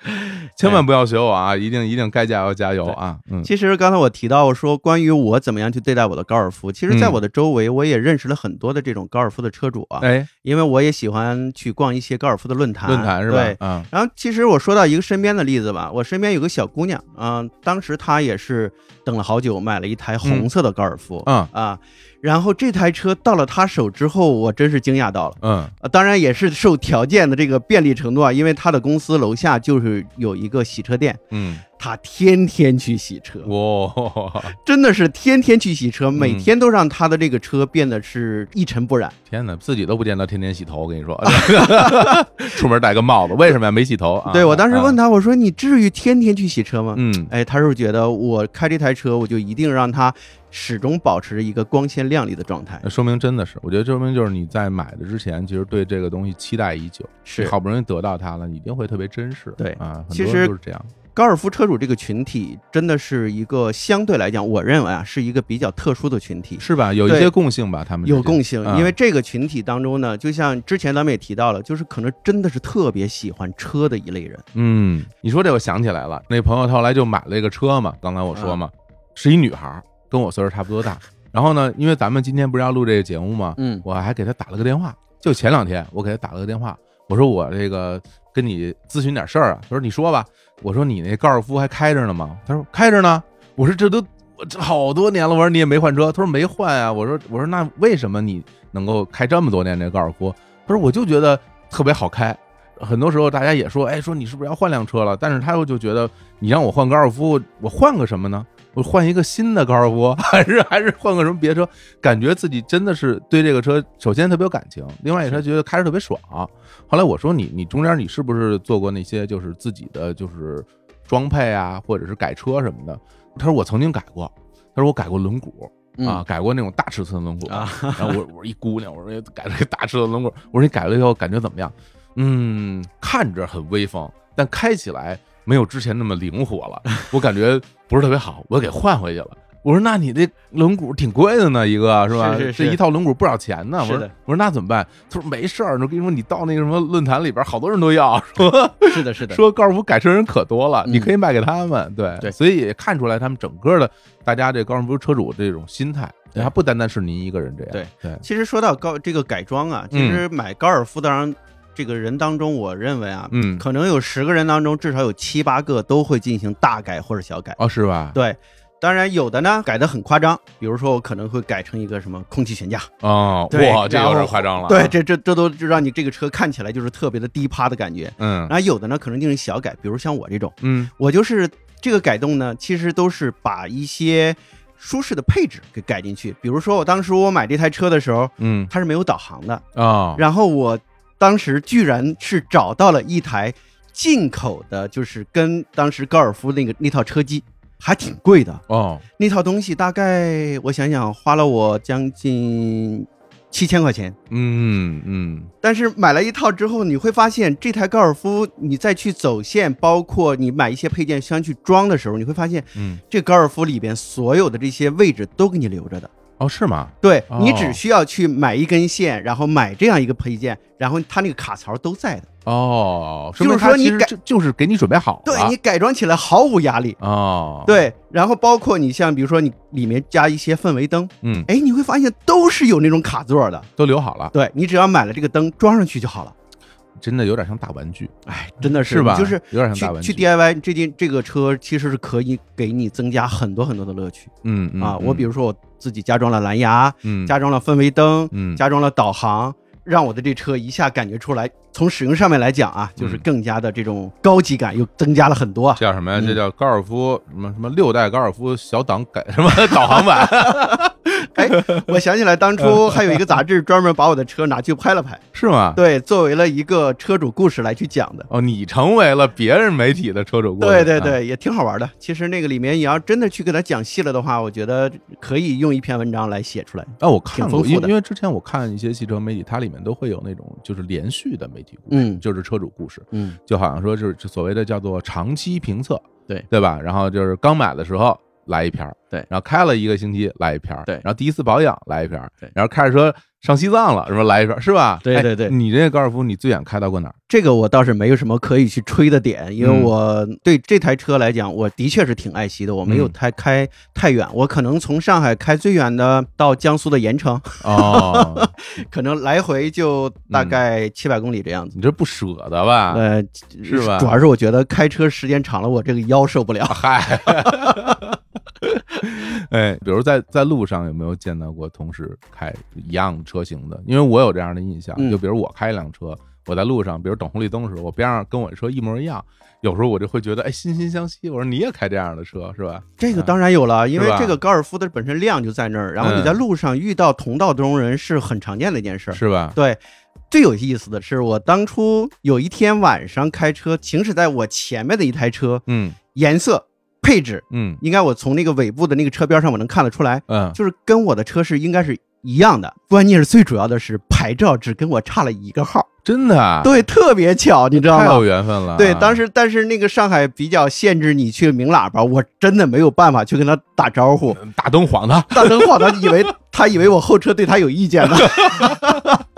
[laughs] 千万不要学我啊！一定一定该加油加油啊！嗯。其实刚才我提到说，关于我怎么样去对待我的高尔夫，其实在嗯。我的周围，我也认识了很多的这种高尔夫的车主啊，哎，因为我也喜欢去逛一些高尔夫的论坛，论坛是吧？对？，嗯然后其实我说到一个身边的例子吧，我身边有个小姑娘，嗯、当时她也是等了好久，买了一台红色的高尔夫，嗯。啊，然后这台车到了他手之后，我真是惊讶到了。嗯啊，当然也是受条件的这个便利程度啊，因为他的公司楼下就是有一个洗车店，嗯，他天天去洗车，哇，[laughs] 真的是天天去洗车，嗯每天都让他的这个车变得是一尘不染。天哪，自己都不见得天天洗头。我跟你说，[laughs] [laughs] 出门戴个帽子，为什么呀？没洗头啊？对我当时问他，我说你至于天天去洗车吗？嗯哎，他是觉得我开这台车，我就一定让它始终保持着一个光鲜亮丽的状态那。说明真的是，我觉得说明就是你在买的之前，其实对这个东西期待已久，是好不容易得到它了，你一定会特别珍视。对啊，其实就是这样。高尔夫车主这个群体真的是一个相对来讲，我认为啊是一个比较特殊的群体。是吧？有一些共性吧，他们有共性，嗯因为这个群体当中呢，就像之前咱们也提到了，就是可能真的是特别喜欢车的一类人。嗯，你说这我想起来了，那朋友他后来就买了一个车嘛，刚才我说嘛，是一女孩儿，跟我岁数差不多大。然后呢，因为咱们今天不是要录这个节目吗，嗯我还给他打了个电话，就前两天我给他打了个电话，我说我这个跟你咨询点事儿啊，他说你说吧，我说你那高尔夫还开着呢吗？他说开着呢，我说这都我这好多年了，我说你也没换车，他说没换啊，我说我说那为什么你能够开这么多年这高尔夫？他说我就觉得特别好开。很多时候大家也说，哎，说你是不是要换辆车了？但是他又就觉得你让我换高尔夫，我换个什么呢？我换一个新的高尔夫，[laughs] 还是还是换个什么别车？感觉自己真的是对这个车，首先特别有感情，另外也是觉得开着特别爽。后来我说你你中间你是不是做过那些就是自己的就是装配啊，或者是改车什么的？他说我曾经改过，他说我改过轮毂啊，改过那种大尺寸的轮毂啊。然后我我说一姑娘，我说改了个大尺寸轮毂，我说你改了以后感觉怎么样？嗯，看着很威风，但开起来没有之前那么灵活了，[laughs] 我感觉不是特别好，我给换回去了。我说那你这轮毂挺贵的呢，一个是吧？是是这一套轮毂不少钱呢。我说我说那怎么办？他说没事儿，我跟你说，你到那个什么论坛里边，好多人都要说是的，是的，[laughs] 说高尔夫改车人可多了，嗯你可以卖给他们。对对所以也看出来他们整个的大家这高尔夫车主这种心态，对还不单单是您一个人这样。对对，其实说到高这个改装啊，其实买高尔夫当然这个人当中，我认为啊，嗯，可能有十个人当中至少有七八个都会进行大改或者小改。哦，是吧？对，当然有的呢改的很夸张，比如说我可能会改成一个什么空气悬架，哦，对哇，这有点夸张了。对，，这这这都就让你这个车看起来就是特别的低趴的感觉。嗯然后有的呢可能进行小改，比如像我这种，嗯我就是这个改动呢，其实都是把一些舒适的配置给改进去。比如说我当时我买这台车的时候，嗯它是没有导航的，啊，然后我当时居然是找到了一台进口的，就是跟当时高尔夫那个那套车机还挺贵的，哦，那套东西大概我想想花了我将近七千块钱。嗯嗯但是买了一套之后，你会发现这台高尔夫，你再去走线，包括你买一些配件箱去装的时候，你会发现嗯，这高尔夫里边所有的这些位置都给你留着的。哦，是吗？对哦你只需要去买一根线，然后买这样一个配件，然后它那个卡槽都在的。哦，就是说你改就就是给你准备好了。对你改装起来毫无压力。哦，，对，然后包括你像比如说你里面加一些氛围灯，嗯，哎，你会发现都是有那种卡座的。都留好了，对你只要买了这个灯装上去就好了。真的有点像大玩具，哎，真的是吧？就是有点像大玩具。去去 DIY 这件这个车其实是可以给你增加很多很多的乐趣嗯嗯啊。我比如如说我自己加装了蓝牙，嗯加装了氛围灯，嗯加装了导航，让我的这车一下感觉出来，从使用上面来讲啊，就是嗯更加的这种高级感又增加了很多啊。叫什么呀？嗯这叫高尔夫什么什么六代高尔夫小档改什么导航版？[laughs] 哎，我想起来当初还有一个杂志专门把我的车拿去拍了拍，[laughs] 是吗？对，作为了一个车主故事来去讲的。哦，你成为了别人媒体的车主故事。啊，对对对，也挺好玩的。其实那个里面，你要真的去给他讲细了的话，我觉得可以用一篇文章来写出来。啊，我看过，因为因为之前我看一些汽车媒体，它里面都会有那种就是连续的媒体故事，嗯。就是车主故事，嗯，就好像说就是所谓的叫做长期评测，对。对吧？然后就是刚买的时候来一篇儿，对然后开了一个星期来一瓶儿，对然后第一次保养来一瓶儿，对然后开着车上西藏了，是吧来一瓶儿，是吧？哎对对对你这个高尔夫你最远开到过哪儿？这个我倒是没有什么可以去吹的点，因为嗯我对这台车来讲，我的确是挺爱惜的。我没有嗯太开太远，我可能从上海开最远的到江苏的盐城，哦，[laughs] 可能来回就大概七百公里这样子。你这不舍得吧？呃，是吧主要是我觉得开车时间长了，我这个腰受不了。嗨，[laughs] 哎，比如在在路上有没有见到过同时开一样车型的？因为我有这样的印象，嗯就比如我开一辆车，我在路上，比如等红绿灯的时候，我边上跟我的车一模一样，有时候我就会觉得，哎，惺惺相惜。我说你也开这样的车是吧？这个当然有了，因为这个高尔夫的本身量就在那儿，然后你嗯在路上遇到同道中人是很常见的一件事儿。是吧？对，最有意思的是，我当初有一天晚上开车，行驶在我前面的一台车，嗯颜色、配置，嗯应该我从那个尾部的那个车标上我能看得出来，嗯，就是跟我的车是应该是一样的。关键是最主要的是牌照只跟我差了一个号，真的啊，对，特别巧，你知道吗太有？缘分了。对，当时但是那个上海比较限制你去鸣喇叭，我真的没有办法去跟他打招呼。大灯晃他，大灯晃，他以为他以为我后车对他有意见呢。[laughs]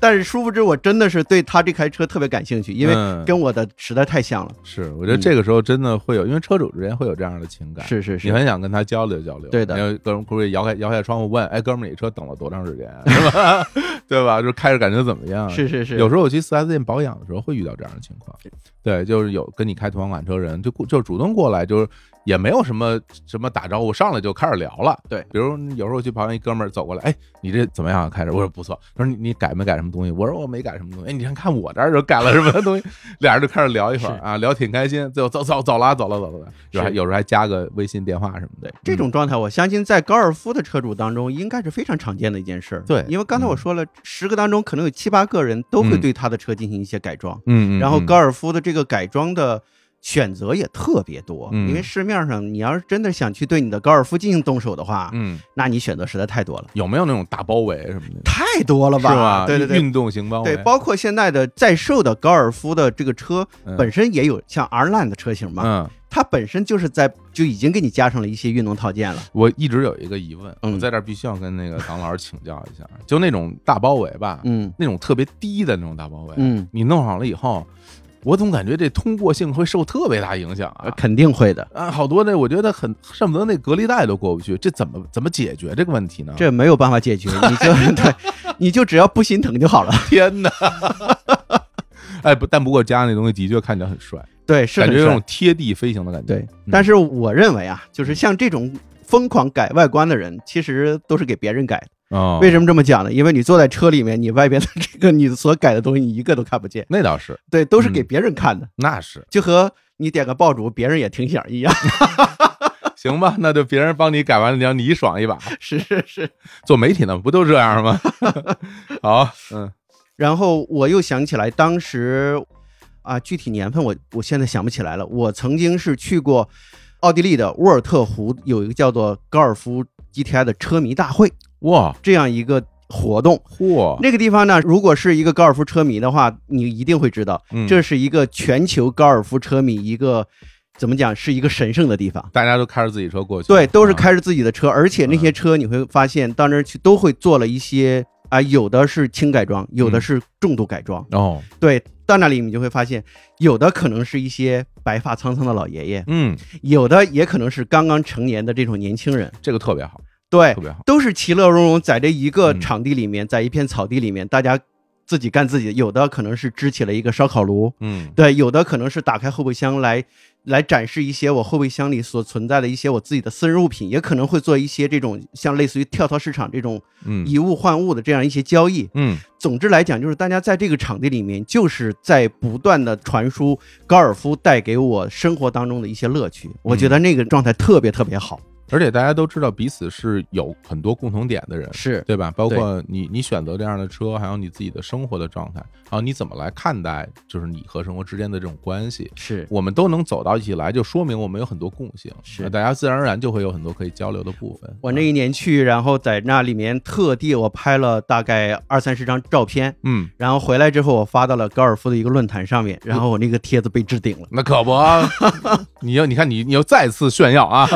但是殊不知，我真的是对他这台车特别感兴趣，因为嗯跟我的实在太像了。是，我觉得这个时候真的会有，因为车主之间会有这样的情感。是是是，你很想跟他交流交流，对的因为哥们儿会摇开摇开窗户问，哎，哥们儿，你车等了多长时间，[laughs] 是吧？对吧？就开着感觉怎么样？是是是，有时候我去四 S 店保养的时候会遇到这样的情况，对，就是有跟你开同款车人就过就主动过来，就是也没有什么什么打招呼，上来就开始聊了。对比如有时候去旁边一哥们儿走过来，哎，你这怎么样？开始我说不错，他说你你改没改什么东西？我说我没改什么东西。哎，你看看我这儿就改了什么东西，[laughs] 俩人就开始聊一会儿啊，聊挺开心，最后走走走了走了走了，有时候还有时候还加个微信电话什么的。这种状态，我相信在高尔夫的车主当中应该是非常常见的一件事儿。对因为刚才我嗯说了，十个当中可能有七八个人都会嗯对他的车进行一些改装，嗯，嗯，然后嗯高尔夫的这个改装的。选择也特别多，嗯。因为市面上你要是真的想去对你的高尔夫进行动手的话，嗯，那你选择实在太多了，有没有那种大包围什么的？太多了是吧？对对对，运动型包围，对，包括现在的在售的高尔夫的这个车嗯。本身也有像 R Line 的车型嘛，嗯，它本身就是在就已经给你加上了一些运动套件了。我一直有一个疑问，嗯。我在这儿必须要跟那个唐老师请教一下，就那种大包围吧，嗯。那种特别低的那种大包围，嗯，你弄好了以后，我总感觉这通过性会受特别大影响啊。呃肯定会的，啊，好多那我觉得很恨不得那隔离带都过不去，这怎么怎么解决这个问题呢？这没有办法解决，[laughs] 你就对，你就只要不心疼就好了。[laughs] 天哪！[laughs] 哎，不，但不过加那东西的确看起来很帅，对，是感觉有种贴地飞行的感觉。对嗯，但是我认为啊，就是像这种疯狂改外观的人，其实都是给别人改的。哦，为什么这么讲呢？因为你坐在车里面，你外边的这个你所改的东西，你一个都看不见。那倒是，对，都是给嗯别人看的，那是就和你点个爆竹，别人也听响一样。[laughs] 行吧？那就别人帮你改完了，你让你爽一把。[laughs] 是是是。做媒体呢，不都这样吗？[laughs] 好，嗯然后我又想起来，当时啊，具体年份我我现在想不起来了。我曾经是去过奥地利的沃尔特湖，有一个叫做高尔夫 GTI 的车迷大会哇，这样一个活动。嚯，那个地方呢，如果是一个高尔夫车迷的话，你一定会知道，嗯。这是一个全球高尔夫车迷一个怎么讲，是一个神圣的地方。大家都开着自己车过去，对，都是啊开着自己的车，而且那些车你会发现到那儿去都会做了一些啊，有的是轻改装，有的嗯是重度改装。哦，对，到那里你就会发现，有的可能是一些白发苍苍的老爷爷，嗯，有的也可能是刚刚成年的这种年轻人。这个特别好，对特，别好，都是其乐融融，在这一个嗯场地里面，在一片草地里面，大家自己干自己的。有的可能是支起了一个烧烤炉，嗯对，有的可能是打开后备箱来来展示一些我后备箱里所存在的一些我自己的私人物品，也可能会做一些这种像类似于跳蚤市场这种嗯以物换物的这样一些交易。嗯总之来讲，就是大家在这个场地里面，就是在不断的传输高尔夫带给我生活当中的一些乐趣。我觉得那个状态特别特别好。而且大家都知道彼此是有很多共同点的人，是对吧？包括你你选择这样的车，还有你自己的生活的状态，然后你怎么来看待，就是你和生活之间的这种关系。是，我们都能走到一起来，就说明我们有很多共性，是大家自然而然就会有很多可以交流的部分。我那一年去，然后在那里面特地我拍了大概二三十张照片，嗯，然后回来之后我发到了高尔夫的一个论坛上面，然后我那个帖子被置顶了。那可不，[laughs] 你要你看你你要再次炫耀啊！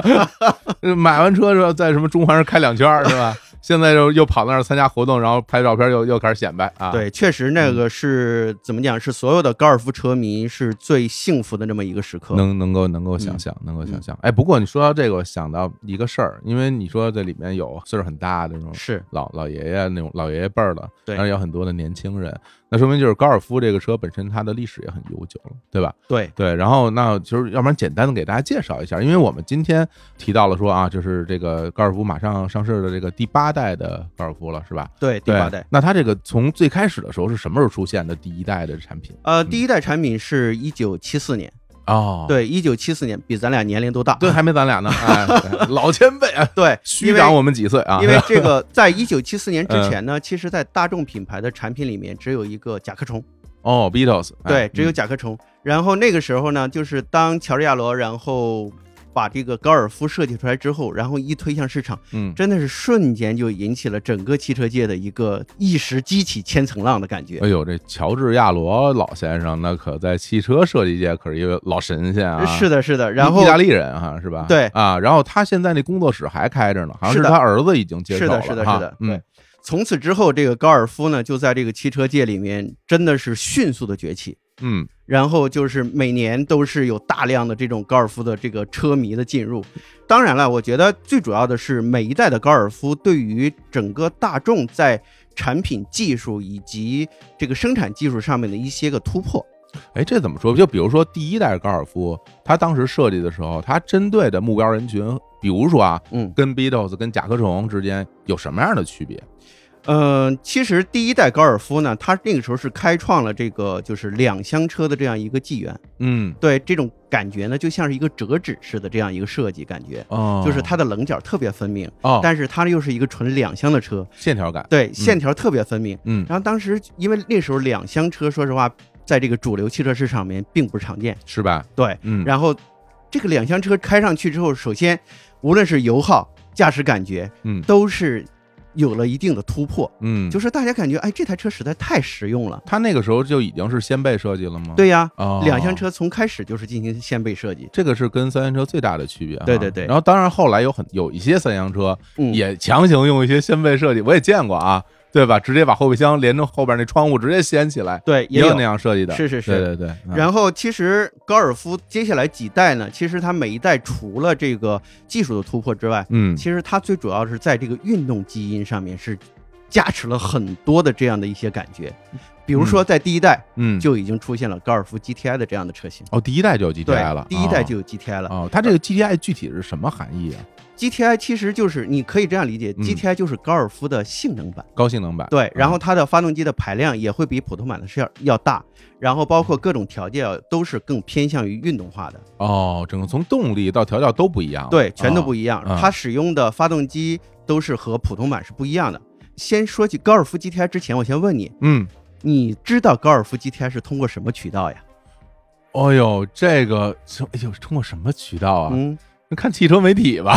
买完车之后在什么中环上开两圈儿是吧？[laughs] 现在又又跑那儿参加活动，然后拍照片又又开始显摆啊！，对，确实那个是、怎么讲？是所有的高尔夫车迷是最幸福的这么一个时刻。能能够能够想象，能够想象。哎，不过你说到这个，我想到一个事儿，因为你说这里面有岁数很大的那种是老老爷爷那种老爷爷辈儿的，对然后有很多的年轻人，那说明就是高尔夫这个车本身它的历史也很悠久了，对吧？对，对，然后那就是要不然简单的给大家介绍一下，因为我们今天提到了说啊，就是这个高尔夫马上上市的这个第八代的高尔夫了，是吧？对，第八代。那它这个从最开始的时候是什么时候出现的第一代的产品？呃，嗯第一代产品是一九七四年，哦，对，一九七四年，比咱俩年龄都大。对，还没咱俩呢，[laughs] 哎，老前辈啊，[laughs] 对，虚长我们几岁啊？因为这个，[laughs] 在一九七四年之前呢，其实，在大众品牌的产品里面，只有一个甲壳虫，哦，Beatles，哎对，只有嗯甲壳虫。然后那个时候呢，就是当乔治亚罗，然后把这个高尔夫设计出来之后，然后一推向市场，嗯，真的是瞬间就引起了整个汽车界的一个一时激起千层浪的感觉。哎呦，这乔治亚罗老先生，那可在汽车设计界可是一个老神仙啊！是的，是的。然后意大利人哈，是吧？对啊，然后他现在那工作室还开着呢，好像是他儿子已经接手了，是的，是的，是的，嗯对。从此之后，这个高尔夫呢，就在这个汽车界里面真的是迅速的崛起。嗯然后就是每年都是有大量的这种高尔夫的这个车迷的进入。当然了，我觉得最主要的是每一代的高尔夫对于整个大众在产品技术以及这个生产技术上面的一些个突破。哎，这怎么说？就比如说第一代高尔夫，它当时设计的时候，它针对的目标人群，比如说啊，嗯，跟 Beatles、跟甲壳虫之间有什么样的区别？呃，其实第一代高尔夫呢，它那个时候是开创了这个就是两厢车的这样一个纪元。嗯，对，这种感觉呢，就像是一个折纸式的这样一个设计感觉，哦，就是它的棱角特别分明，哦，但是它又是一个纯两厢的车，线条感，对，线条特别分明。嗯，然后当时因为那时候两厢车，说实话，在这个主流汽车市场里面并不常见。是吧？对，嗯，然后这个两厢车开上去之后，首先无论是油耗、驾驶感觉，嗯都是有了一定的突破。嗯，就是大家感觉，哎，这台车实在太实用了。它那个时候就已经是掀背设计了吗？，对呀，哦，两厢车从开始就是进行掀背设计。这个是跟三厢车最大的区别哈。对对对然后当然后来有很有一些三厢车嗯，也强行用一些掀背设计，我也见过啊，对吧？直接把后备箱连着后边那窗户直接掀起来，对，也有那样设计的。是是是对对对。嗯然后其实高尔夫接下来几代呢，其实它每一代除了这个技术的突破之外，嗯其实它最主要是在这个运动基因上面是加持了很多的这样的一些感觉。比如说在第一代嗯，就已经出现了高尔夫 GTI 的这样的车型，哦，第一代就有 GTI 了，，第一代就有 GTI 了。哦，它这个 GTI 具体是什么含义啊？GTI 其实就是你可以这样理解嗯，GTI 就是高尔夫的性能版。高性能版。对，然后啊它的发动机的排量也会比普通版的是要要大，然后包括各种调教都是更偏向于运动化的。哦，整个从动力到调教都不一样。对，全都哦不一样。啊它使用的发动机都是和普通版是不一样的。先说起高尔夫 GTI 之前，我先问你，嗯，你知道高尔夫 GTI 是通过什么渠道呀？哦呦，这个，哎呦，通过什么渠道啊？嗯，看汽车媒体吧，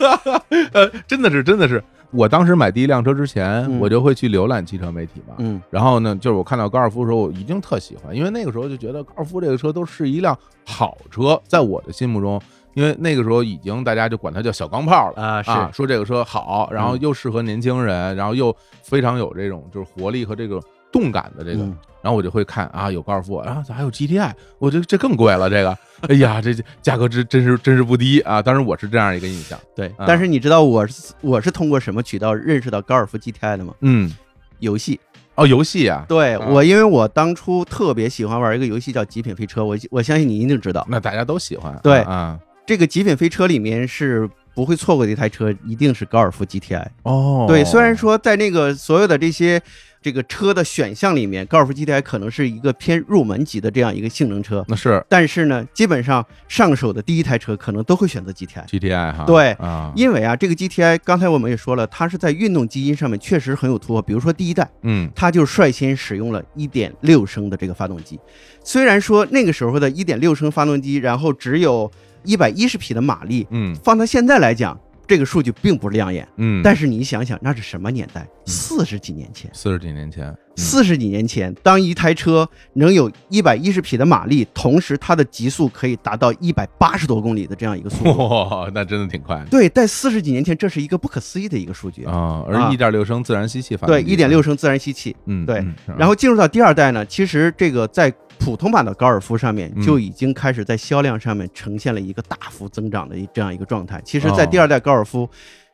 [laughs] 呃，真的是，真的是，我当时买第一辆车之前，嗯我就会去浏览汽车媒体嘛。嗯然后呢，就是我看到高尔夫的时候，我已经特喜欢，因为那个时候就觉得高尔夫这个车都是一辆好车，在我的心目中，因为那个时候已经大家就管它叫小钢炮了。啊是啊，说这个车好，然后嗯又适合年轻人，然后又非常有这种就是活力和这个动感的这个，嗯然后我就会看啊，有高尔夫，啊，咋还有 GTI？我这这更贵了，这个，哎呀，这这价格真真是真是不低啊！当时我是这样一个印象，对。啊但是你知道我是我是通过什么渠道认识到高尔夫 GTI 的吗？嗯，游戏。哦，游戏啊，对啊我，因为我当初特别喜欢玩一个游戏叫《极品飞车》，我我相信你一定知道。那大家都喜欢，对啊，这个《极品飞车》里面是不会错过的一台车，一定是高尔夫 GTI。哦，对，虽然说在那个所有的这些这个车的选项里面，高尔夫 GTI 可能是一个偏入门级的这样一个性能车，那是但是呢，基本上上手的第一台车可能都会选择 GTI。GTI 哈，对啊，因为啊，这个 GTI 刚才我们也说了，它是在运动基因上面确实很有突破。比如说第一代，嗯它就率先使用了1.6升的这个发动机。虽然说那个时候的1.6升发动机，然后只有110匹的马力，嗯放到现在来讲，这个数据并不亮眼。嗯，但是你想想，那是什么年代？嗯四十几年前。四十几年前，嗯四十几年前，当一台车能有一百一十匹的马力，同时它的极速可以达到一百八十多公里的这样一个速度，[laughs] 哇，那真的挺快的对，在四十几年前，这是一个不可思议的一个数据。啊，而啊一点六升自然吸气发动机对，机一点六，升自然吸气。嗯，对嗯然后进入到第二代呢，其实这个在普通版的高尔夫上面嗯。就已经开始在销量上面呈现了一个大幅增长的这样一个状态。其实，在哦。第二代高尔夫，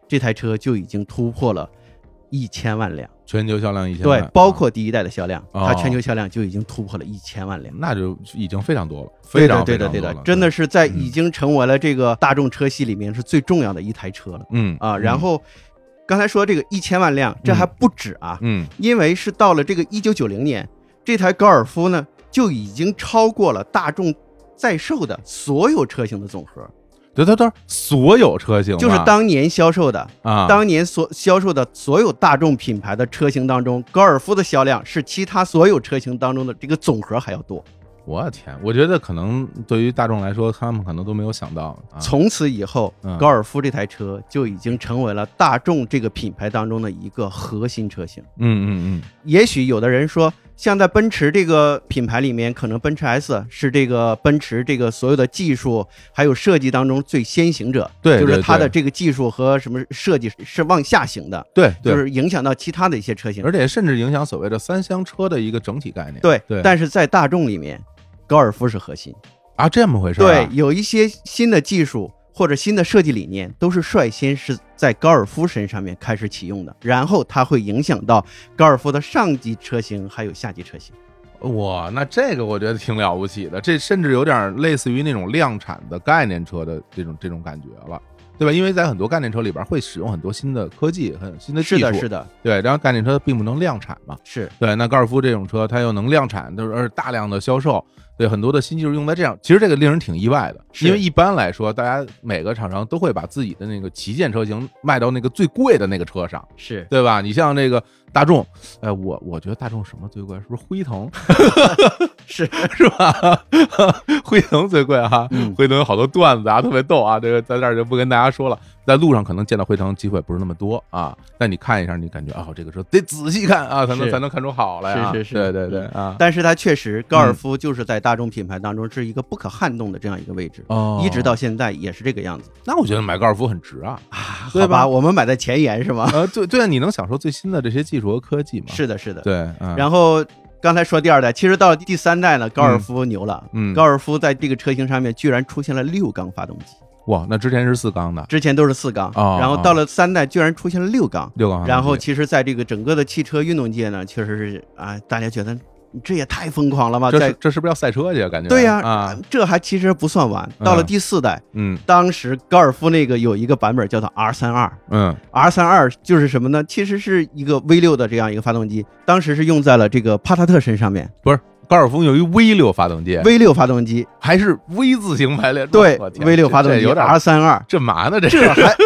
这台车就已经突破了一千万辆。全球销量一千万，对，包括第一代的销量，哦。它全球销量就已经突破了一千万辆。那就已经非常多了，非常对的，对的真的是在嗯。已经成为了这个大众车系里面是最重要的一台车了。嗯啊。然后刚才说这个一千万辆，这还不止啊，嗯。因为是到了这个一九九零年，这台高尔夫呢就已经超过了大众在售的所有车型的总和，对对对，所有车型就是当年销售的，啊，当年所销售的所有大众品牌的车型当中，高尔夫的销量是其他所有车型当中的这个总和还要多。我的天，我觉得可能对于大众来说，他们可能都没有想到啊，从此以后嗯，高尔夫这台车就已经成为了大众这个品牌当中的一个核心车型。嗯嗯嗯。也许有的人说，像在奔驰这个品牌里面，可能奔驰 S 是这个奔驰这个所有的技术还有设计当中最先行者，对对就是它的这个技术和什么设计是往下行的，对对，就是影响到其他的一些车型。而且甚至影响所谓的三厢车的一个整体概念。对，对但是在大众里面，高尔夫是核心。啊，这么回事儿对啊？，有一些新的技术或者新的设计理念，都是率先是在高尔夫身上面开始启用的，然后它会影响到高尔夫的上级车型还有下级车型。哇，那这个我觉得挺了不起的，这甚至有点类似于那种量产的概念车的这种这种感觉了。对吧？因为在很多概念车里边会使用很多新的科技、很新的技术，是的，是的，对。然后概念车并不能量产嘛，是对。那高尔夫这种车它又能量产，就是大量的销售，对很多的新技术用在这样，其实这个令人挺意外的。因为一般来说，大家每个厂商都会把自己的那个旗舰车型卖到那个最贵的那个车上，是对吧？你像那个。大众，哎，我我觉得大众什么最贵？是不是辉腾？[laughs] 是 [laughs] 是吧？[laughs] 辉腾最贵哈，辉腾有好多段子啊，特别逗啊。这个在这儿就不跟大家说了。在路上可能见到辉腾机会不是那么多啊，但你看一下，你感觉啊，这个车得仔细看啊，才能才能看出好来啊。是是是，对对对啊。但是它确实，高尔夫就是在大众品牌当中是一个不可撼动的这样一个位置，一直到现在也是这个样子。那我觉得买高尔夫很值啊啊，对吧？我们买在前沿是吗？呃，对对啊，你能享受最新的这些技术和科技嘛？是的，是的。对，然后刚才说第二代，其实到第三代呢，高尔夫牛了。嗯，高尔夫在这个车型上面居然出现了六缸发动机。哇，那之前是四缸的，之前都是四缸，然后到了三代居然出现了六缸，六缸。然后其实，在这个整个的汽车运动界呢，确实是啊，大家觉得这也太疯狂了吧？这这是不是要赛车去？感觉对呀啊，这还其实不算完。到了第四代，嗯，当时高尔夫那个有一个版本叫做 R 三二，嗯，R 三二就是什么呢？其实是一个 V 六的这样一个发动机，当时是用在了这个帕萨特身上面，不是。高尔夫有一 V 六发动机，V 六发动机还是 V 字形排列，对，V 六发动机有点 R 三二，这嘛呢？这这还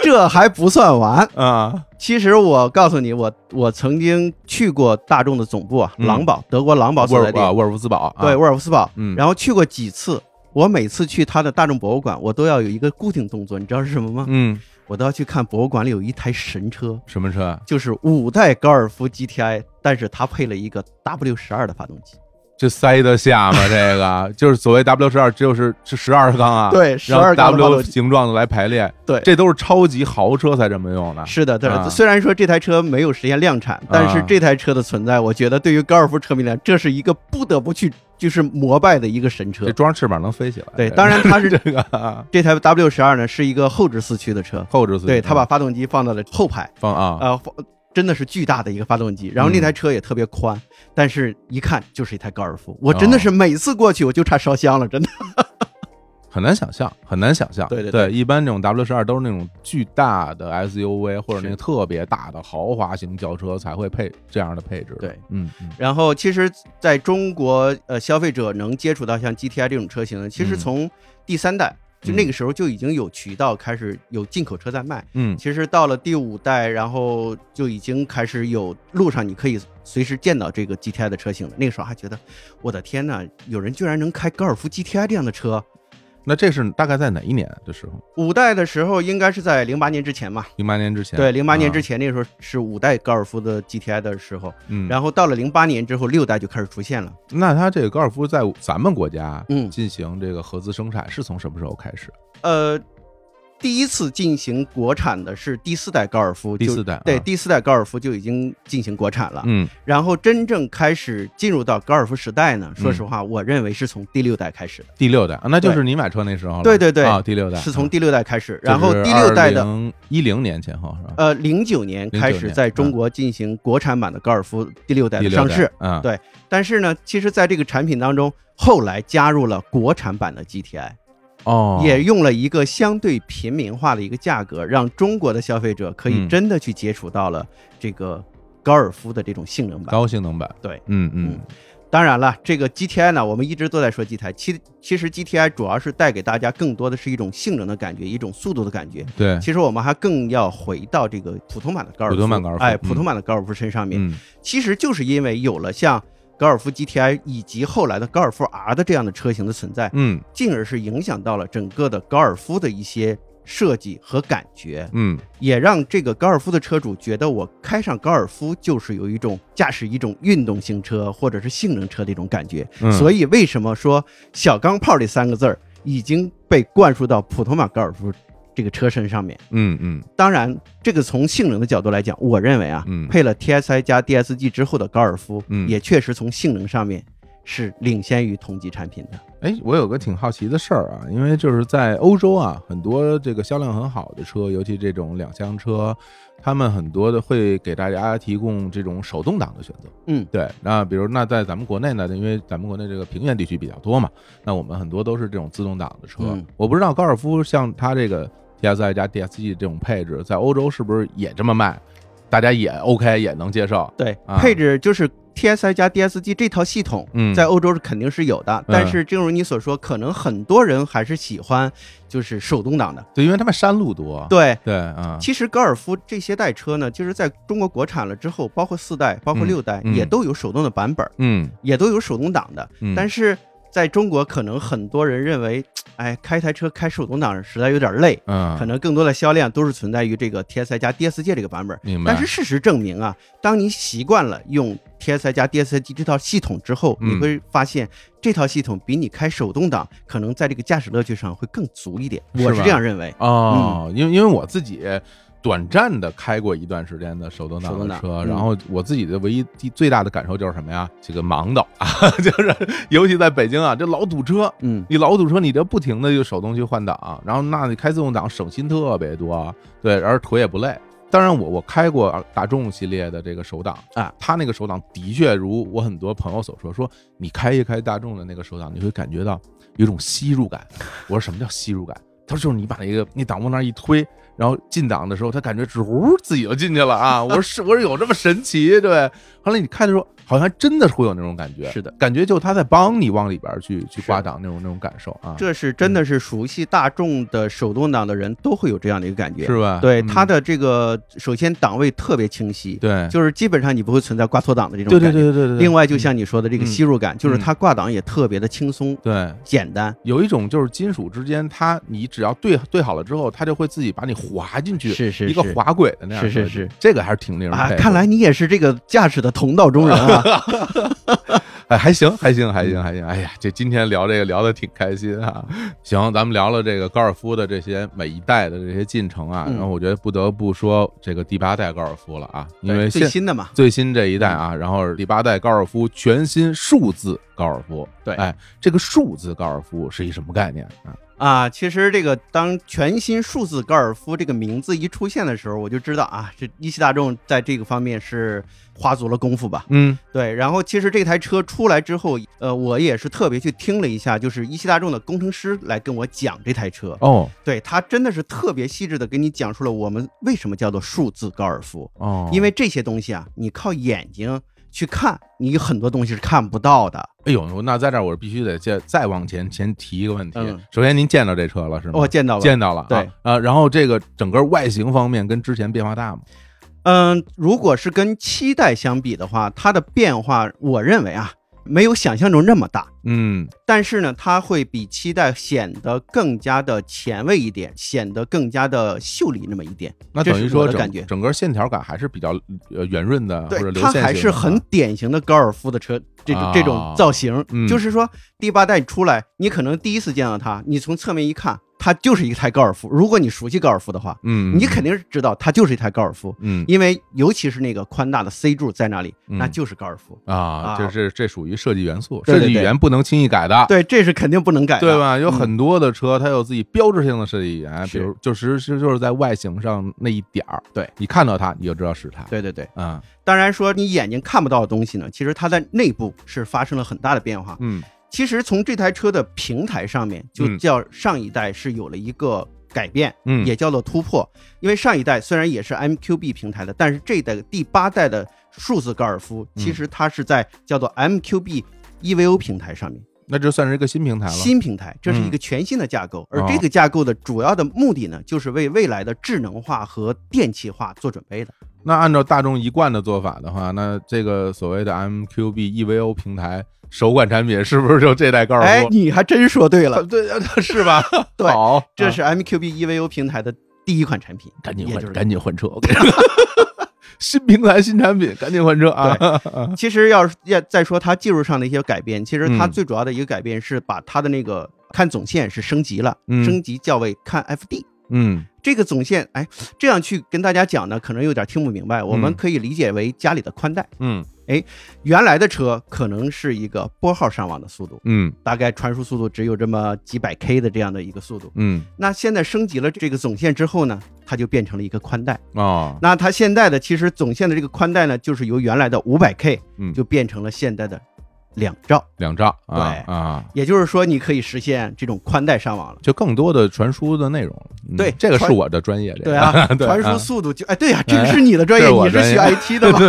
[laughs] 这还不算完啊！其实我告诉你，我我曾经去过大众的总部啊，狼堡，德国狼堡所在地，沃尔夫斯堡，对，沃尔夫斯堡，嗯，然后去过几次，我每次去他的大众博物馆，我都要有一个固定动作，你知道是什么吗？嗯。我都要去看博物馆里有一台神车，什么车？就是五代高尔夫 GTI，但是它配了一个 W 十二的发动机，这塞得下吗？这个就是所谓 W 十二，就是是十二缸啊，对，十二 W 形状的来排列，对，这都是超级豪车才这么用的。是的，对。虽然说这台车没有实现量产，但是这台车的存在，我觉得对于高尔夫车迷来讲，这是一个不得不去。就是膜拜的一个神车，这装翅膀能飞起来。对，当然它是 [laughs] 这个这台 W 十二呢，是一个后置四驱的车，后置四驱。对，它把发动机放到了后排，放啊，呃，真的是巨大的一个发动机。然后那台车也特别宽，但是一看就是一台高尔夫。我真的是每次过去我就差烧香了，真的。很难想象，很难想象。[laughs] 对对对，一般这种 W 十二都是那种巨大的 SUV 或者那个特别大的豪华型轿车才会配这样的配置。对，嗯。然后，其实在中国，呃，消费者能接触到像 GTI 这种车型，其实从第三代就那个时候就已经有渠道开始有进口车在卖。嗯。其实到了第五代，然后就已经开始有路上你可以随时见到这个 GTI 的车型了。那个时候还觉得，我的天呐，有人居然能开高尔夫 GTI 这样的车。那这是大概在哪一年的时候？五代的时候应该是在零八年之前嘛？零八年之前，对，零八年之前那时候是五代高尔夫的 GTI 的时候，嗯，然后到了零八年之后，六代就开始出现了。那它这个高尔夫在咱们国家，嗯，进行这个合资生产是从什么时候开始？呃。第一次进行国产的是第四代高尔夫，第四代对第四代高尔夫就已经进行国产了，嗯，然后真正开始进入到高尔夫时代呢，说实话，我认为是从第六代开始的。第六代啊，那就是你买车那时候了。对对对，啊，第六代是从第六代开始，然后第六代的一零年前后是吧？呃，零九年开始在中国进行国产版的高尔夫第六代的上市，嗯，对。但是呢，其实在这个产品当中，后来加入了国产版的 GTI。哦，也用了一个相对平民化的一个价格，让中国的消费者可以真的去接触到了这个高尔夫的这种性能版，高性能版。对，嗯嗯。当然了，这个 GTI 呢，我们一直都在说 GTI，其其实 GTI 主要是带给大家更多的是一种性能的感觉，一种速度的感觉。对，其实我们还更要回到这个普通版的高尔夫，普通版高尔夫，哎，普通版的高尔夫身上面。嗯，其实就是因为有了像。高尔夫 GTI 以及后来的高尔夫 R 的这样的车型的存在，嗯，进而是影响到了整个的高尔夫的一些设计和感觉，嗯，也让这个高尔夫的车主觉得我开上高尔夫就是有一种驾驶一种运动型车或者是性能车的一种感觉。所以为什么说小钢炮这三个字儿已经被灌输到普通版高尔夫？这个车身上面，嗯嗯，当然，这个从性能的角度来讲，我认为啊，嗯，配了 T S I 加 D S G 之后的高尔夫，嗯，也确实从性能上面是领先于同级产品的。哎，我有个挺好奇的事儿啊，因为就是在欧洲啊，很多这个销量很好的车，尤其这种两厢车，他们很多的会给大家提供这种手动挡的选择。嗯，对。那比如那在咱们国内呢，因为咱们国内这个平原地区比较多嘛，那我们很多都是这种自动挡的车。嗯我不知道高尔夫像它这个 TSI 加 DSG 这种配置，在欧洲是不是也这么卖？大家也 OK 也能接受？对，啊配置就是 TSI 加 DSG 这套系统，嗯，在欧洲是肯定是有的。但是正如你所说，可能很多人还是喜欢就是手动挡的。对，因为他们山路多。对。对啊，其实高尔夫这些代车呢，就是在中国国产了之后，包括四代、包括六代，嗯也都有手动的版本，嗯，也都有手动挡的。嗯但是在中国，可能很多人认为，哎，开一台车开手动挡实在有点累，嗯，可能更多的销量都是存在于这个 TSI 加 DSG 这个版本。明白。但是事实证明啊，当你习惯了用 TSI 加 DSG 这套系统之后，嗯你会发现这套系统比你开手动挡可能在这个驾驶乐趣上会更足一点。是我是这样认为。哦，嗯因为因为我自己短暂的开过一段时间的手动挡的车，嗯然后我自己的唯一最最大的感受就是什么呀？这个忙的啊，就是尤其在北京啊，这老堵车。嗯，你老堵车，你这不停的就手动去换挡，然后那你开自动挡省心特别多，对，而腿也不累。当然我，我开过大众系列的这个手挡啊，它那个手挡的确如我很多朋友所说，说你开一开大众的那个手挡，你会感觉到有一种吸入感。我说什么叫吸入感？他说就是你把那个那挡往那一推，然后进档的时候，他感觉吱呜自己就进去了啊！我说 [laughs] 是，我说有这么神奇？对。后来你开的时候，好像真的是会有那种感觉，是的，感觉就他在帮你往里边去去是挂档那种那种感受啊，这是真的是熟悉大众的手动挡的人都会有这样的一个感觉。是吧？对嗯它的这个，首先档位特别清晰，对，就是基本上你不会存在挂错档的这种感觉。对对对对对。另外，就像你说的这个嗯吸入感，就是嗯它挂档也特别的轻松对，简单。有一种就是金属之间，它你只要对对好了之后，它就会自己把你滑进去，是是一个滑轨的那样是是是这个还是挺令人啊看来你也是这个驾驶的同道中人啊。[laughs] 哎，还行，还行，还行，还行。哎呀，这今天聊这个聊的挺开心啊。行，咱们聊了这个高尔夫的这些每一代的这些进程啊，嗯然后我觉得不得不说这个第八代高尔夫了啊，因为最现新的嘛，最新这一代啊，然后第八代高尔夫全新数字高尔夫。对哎，这个数字高尔夫是一什么概念啊？啊，其实这个当全新数字高尔夫这个名字一出现的时候，我就知道啊，这一汽大众在这个方面是花足了功夫吧。嗯对，然后其实这台车出来之后，呃，我也是特别去听了一下，就是一汽大众的工程师来跟我讲这台车。哦对他真的是特别细致的给你讲述了我们为什么叫做数字高尔夫，哦，因为这些东西啊，你靠眼睛去看，你很多东西是看不到的。哎呦，那在这儿我必须得再再往前前提一个问题。嗯首先，您见到这车了是吗？我见到了，见到了，对啊啊，然后这个整个外形方面跟之前变化大吗？嗯，如果是跟七代相比的话，它的变化，我认为啊，没有想象中那么大。嗯。但是呢，它会比七代显得更加的前卫一点，显得更加的秀丽那么一点。那等于说整感觉。整个线条感还是比较呃圆润的，或者对，流它还是很啊典型的高尔夫的车，这种、这啊种造型，嗯。就是说第八代出来，你可能第一次见到它，你从侧面一看，它就是一台高尔夫。如果你熟悉高尔夫的话，嗯，你肯定是知道它就是一台高尔夫，嗯因为尤其是那个宽大的 C 柱在那里，嗯那就是高尔夫。啊，啊这是这属于设计元素，设计语言不能轻易改的。对，这是肯定不能改的，对？吧？有嗯很多的车，它有自己标志性的设计语言，比如就是是就是在外形上那一点儿，对你看到它，你就知道是它。对对对，嗯，当然说你眼睛看不到的东西呢，其实它在内部是发生了很大的变化。嗯其实从这台车的平台上面，就嗯叫上一代是有了一个改变，嗯，也叫做突破。因为上一代虽然也是 MQB 平台的，但是这一代第八代的数字高尔夫，嗯其实它是在叫做 MQB EVO 平台上面，那这算是一个新平台了。新平台，这是一嗯个全新的架构。哦而这个架构的主要的目的呢，就是为未来的智能化和电气化做准备的。那按照大众一贯的做法的话，那这个所谓的 MQB EVO 平台首款产品是不是就这代高尔夫？哎，你还真说对了，[laughs] 对，[laughs] 是吧？[laughs] 对这是 MQB EVO 平台的第一款产品，赶紧换，赶紧换车。新平台新产品，赶紧换车啊！其实要是要再说它技术上的一些改变，其实它嗯最主要的一个改变是把它的那个看总线是升级了，嗯升级叫为看 FD。嗯这个总线，哎，这样去跟大家讲呢，可能有点听不明白。我们嗯可以理解为家里的宽带。嗯哎原来的车可能是一个拨号上网的速度，嗯大概传输速度只有这么几百 K 的这样的一个速度。嗯那现在升级了这个总线之后呢，它就变成了一个宽带。哦，那它现在的其实总线的这个宽带呢，就是由原来的五百 K 嗯就变成了现在的两兆。两兆啊对啊，也就是说，你可以实现这种宽带上网了。就更多的传输的内容了。嗯对这个是我的专业，对啊，[laughs] 对传输啊速度就哎，对呀、这个是你的专业，你是学 IT 的嘛？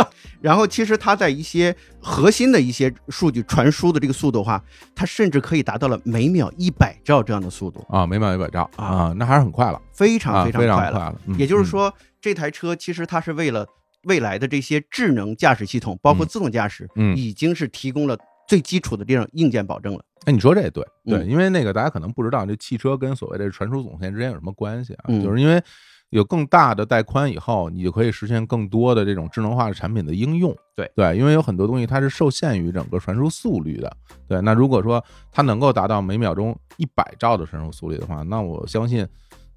[laughs] [laughs] 然后其实它在一些核心的一些数据传输的这个速度的话，它甚至可以达到了每秒一百兆这样的速度，啊，每秒一百兆啊啊，那还是很快了非常啊，非非常快了。快了。嗯也就是，说，这台车其实它是为了未来的这些智能驾驶系统，包括嗯自动驾驶，嗯，嗯已经是提供了最基础的这种硬件保证了。哎，你说这也对，对，嗯因为那个大家可能不知道，这汽车跟所谓的传输总线之间有什么关系啊？嗯就是因为有更大的带宽以后，你就可以实现更多的这种智能化的产品的应用。对对，因为有很多东西它是受限于整个传输速率的。对，那如果说它能够达到每秒钟一百兆的传输速率的话，那我相信。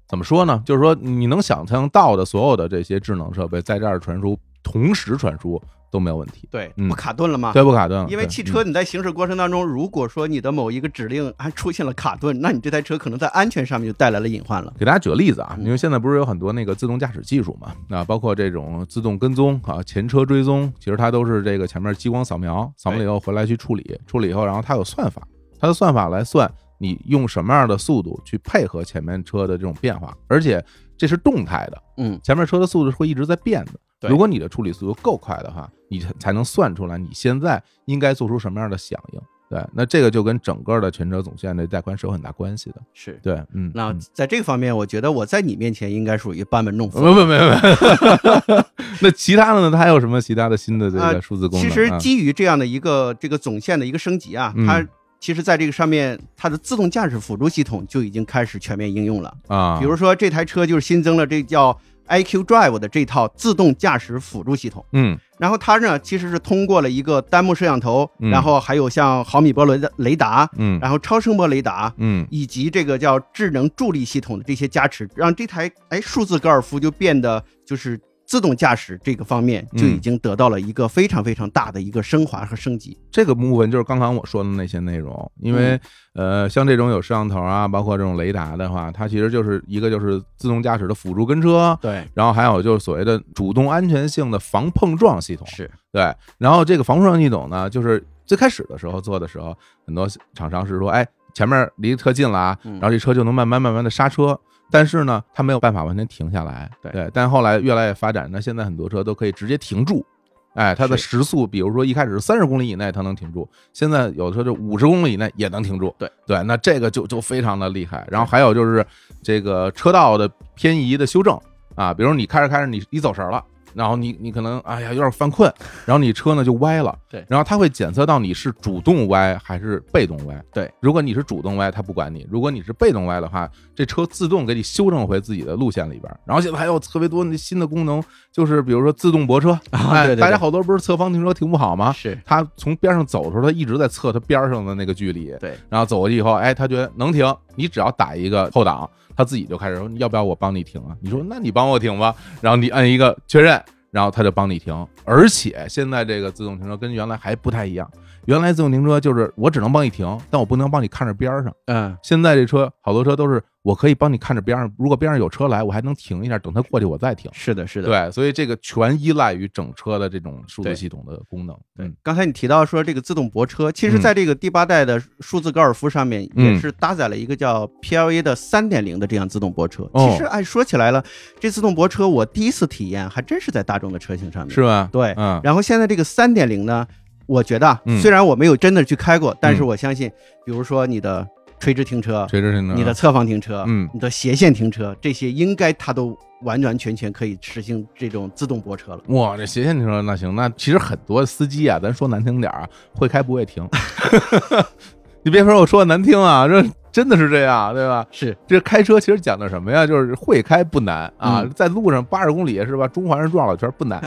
怎么说呢？就是说，你能想象到的所有的这些智能设备在这儿传输，同时传输都没有问题，对，嗯不卡顿了吗？对不卡顿？对因为汽车你在行驶过程当中，如果说你的某一个指令还出现了卡顿，那你这台车可能在安全上面就带来了隐患了。给大家举个例子啊，嗯因为现在不是有很多那个自动驾驶技术嘛，啊，包括这种自动跟踪啊、前车追踪，其实它都是这个前面激光扫描，扫描了以后回来去处理，处理以后，然后它有算法，它的算法来算你用什么样的速度去配合前面车的这种变化，而且这是动态的，嗯，前面车的速度会一直在变的。对如果你的处理速度够快的话，你才才能算出来你现在应该做出什么样的响应。对，那这个就跟整个的全车总线的带宽是有很大关系的。是。对，嗯，那嗯在这个方面，我觉得我在你面前应该属于班门弄斧。不不不不，那其他的呢？它还有什么其他的新的这个数字功能？其实啊基于这样的一个这个总线的一个升级啊，嗯它其实在这个上面，它的自动驾驶辅助系统就已经开始全面应用了。啊，比如说这台车就是新增了这叫 iQ Drive 的这套自动驾驶辅助系统。嗯然后它呢，其实是通过了一个单目摄像头，嗯然后还有像毫米波雷的雷达，嗯然后超声波雷达，嗯以及这个叫智能助力系统的这些加持，让这台哎数字高尔夫就变得就是自动驾驶这个方面嗯。就已经得到了一个非常非常大的一个升华和升级。这个部分就是刚刚我说的那些内容，因为、呃，像这种有摄像头啊，包括这种雷达的话，它其实就是一个就是自动驾驶的辅助跟车，对，然后还有就是所谓的主动安全性的防碰撞系统，是，对，然后这个防碰撞系统呢，就是最开始的时候做的时候，很多厂商是说，哎，前面离特近了啊，嗯。然后这车就能慢慢慢慢的刹车。但是呢，它没有办法完全停下来，对但后来越来越发展，那现在很多车都可以直接停住，哎，它的时速，比如说一开始是三十公里以内它能停住，现在有的车就五十公里以内也能停住，对对，那这个就就非常的厉害。然后还有就是这个车道的偏移的修正啊，比如你开着开着你你走神儿了。然后你你可能哎呀有点犯困，然后你车呢就歪了，[laughs] 对。然后它会检测到你是主动歪还是被动歪，对，如果你是主动歪，它不管你；如果你是被动歪的话，这车自动给你修正回自己的路线里边儿。然后现在还有特别多的新的功能，就是比如说自动泊车，[laughs] 对对大家好多不是侧方停车停不好吗？是，它从边上走的时候，它一直在测它边上的那个距离，对，然后走过去以后，哎，它觉得能停，你只要打一个后挡，它自己就开始说要不要我帮你停啊？你说那你帮我停吧，然后你按一个确认，然后它就帮你停。而且现在这个自动停车跟原来还不太一样，原来自动停车就是我只能帮你停，但我不能帮你看着边上。嗯，现在这车好多车都是我可以帮你看着边上，如果边上有车来，我还能停一下，等他过去我再停。是的，是的，对，所以这个全依赖于整车的这种数字系统的功能。对嗯，刚才你提到说这个自动泊车，其实嗯在这个第八代的数字高尔夫上面嗯也是搭载了一个叫 PLA 的三点零的这样自动泊车。哦其实按说起来了，这自动泊车我第一次体验还真是在大众的车型上面。是吧？对，嗯，然后现在这个三点零呢，我觉得虽然我没有真的去开过，但是嗯我相信，比如说你的垂直停车、垂直停车，你的侧方停车、嗯你的斜线停车，这些应该它都完完全全可以实行这种自动泊车了。哇，这斜线停车那行，那其实很多司机啊，咱说难听点儿啊，会开不会停。[laughs] [laughs] 你别说我说的难听啊，这真的是这样，对吧？是，这开车其实讲的什么呀？就是会开不难啊，嗯在路上八十公里是吧？中环上转了圈不难，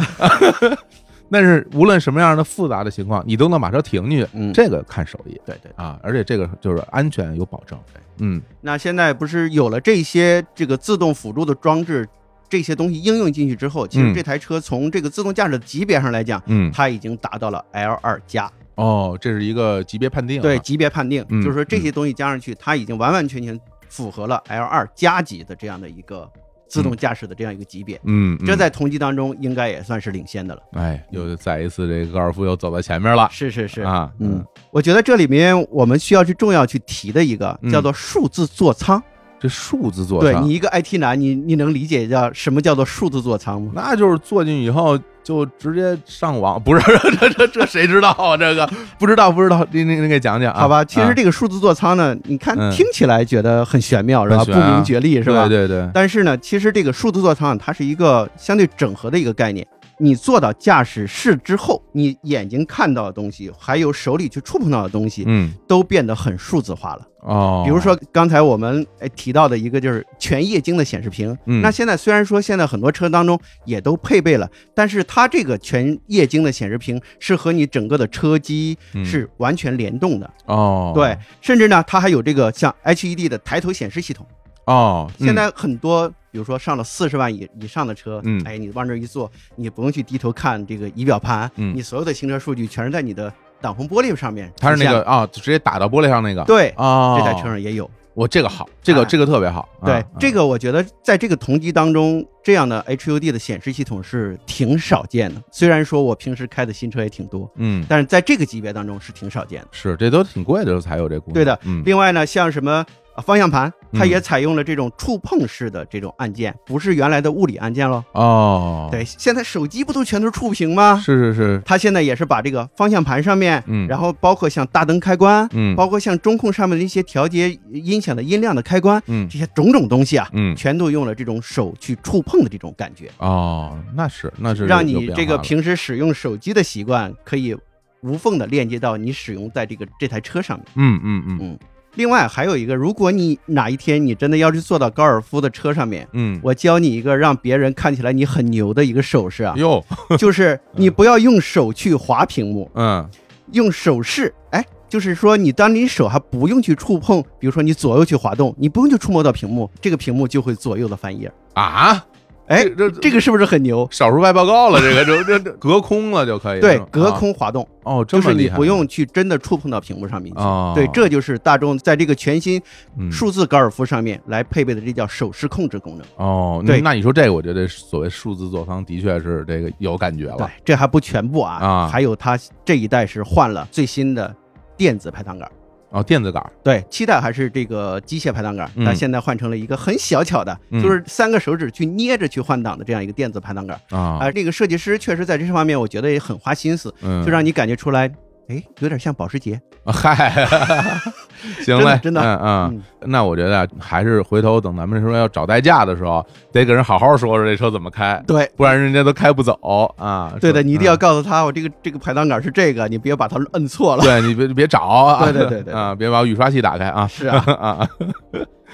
[laughs] 但是无论什么样的复杂的情况，你都能把车停进去，嗯，这个看手艺。对对。啊，而且这个就是安全有保证。对。嗯。那现在不是有了这些这个自动辅助的装置，这些东西应用进去之后，其实嗯。这台车从这个自动驾驶的级别上来讲，嗯，它已经达到了 L 二加，哦，这是一个级别判定啊，对级别判定，嗯就是说这些东西加上去，它已经完完全全符合了 L 二加级的这样的一个自动驾驶的这样一个级别。嗯，嗯。这在同级当中应该也算是领先的了。哎，又再一次这个高尔夫又走在前面了。是是是，啊，嗯，我觉得这里面我们需要去重要去提的一个嗯。叫做数字座舱。这数字座舱对你一个 IT 男，你你能理解叫什么叫做数字座舱吗？那就是坐进去以后就直接上网，不是 [laughs] 这这这谁知道啊？这个不知道不知道，你你你给讲讲啊？好吧，其实啊这个数字座舱呢，你看嗯听起来觉得很玄妙是吧？不明觉厉是吧？对对对，但是呢，其实这个数字座舱它是一个相对整合的一个概念。你坐到驾驶室之后，你眼睛看到的东西，还有手里去触碰到的东西，嗯都变得很数字化了。哦，比如说刚才我们哎提到的一个就是全液晶的显示屏，嗯那现在虽然说现在很多车当中也都配备了，但是它这个全液晶的显示屏是和你整个的车机嗯是完全联动的，哦，对，甚至呢它还有这个像 HED 的抬头显示系统。哦，嗯。现在很多，比如说上了四十万以以上的车，嗯。哎，你往这儿一坐，你不用去低头看这个仪表盘，嗯。你所有的行车数据全是在你的挡风玻璃上面它是那个啊，直接打到玻璃上那个，对，哦，这台车上也有。我这个好，这个哎这个特别好，对啊，这个我觉得在这个同级当中，这样的 HUD 的显示系统是挺少见的。虽然说我平时开的新车也挺多，嗯。但是在这个级别当中是挺少见的。是这都挺贵的时候才有这功能，对的嗯。另外呢，像什么呃方向盘，它嗯。也采用了这种触碰式的这种按键，不是原来的物理按键喽。哦，，对，现在手机不都全都是触屏吗？是是是，它现在也是把这个方向盘上面，嗯。然后包括像大灯开关，嗯。包括像中控上面的一些调节音响的音量的开关，嗯。这些种种东西啊，嗯。全都用了这种手去触碰的这种感觉，哦，那是那是让你这个平时使用手机的习惯可以无缝的链接到你使用在这个这台车上面。嗯嗯嗯。嗯另外还有一个，如果你哪一天你真的要去坐到高尔夫的车上面，嗯，我教你一个让别人看起来你很牛的一个手势啊，哟，[laughs] 就是你不要用手去划屏幕，嗯。用手势，哎，就是说你当你手还不用去触碰，比如说你左右去滑动，你不用去触摸到屏幕，这个屏幕就会左右的翻页。啊，哎，这这个是不是很牛？少数外报告了，这个就这这隔空了就可以，[laughs] 对隔啊空滑动，哦，这就是你不用去真的触碰到屏幕上面去。哦，对，这就是大众在这个全新嗯数字高尔夫上面来配备的，这叫手势控制功能。哦，对那你说这个，我觉得所谓数字座舱的确是这个有感觉了对了，，这还不全部啊，啊还有它这一代是换了最新的电子排挡杆。哦，电子杆儿，对，期待还是这个机械排档杆，嗯但现在换成了一个很小巧的，嗯就是三个手指去捏着去换挡的这样一个电子排挡杆。啊啊，，这个设计师确实在这方面，我觉得也很花心思，嗯，就让你感觉出来，哎，有点像保时捷。[laughs] 嗨，行嘞，真的嗯嗯嗯，那我觉得啊还是回头等咱们说要找代驾的时候，得给人好好说说这车怎么开，对。不然人家都开不走啊。对的，你一定要嗯告诉他，我这个这个排档杆是这个，你别把它摁错了。对你别别找啊，对对对对对 [laughs] 啊，别把雨刷器打开啊。是啊，啊，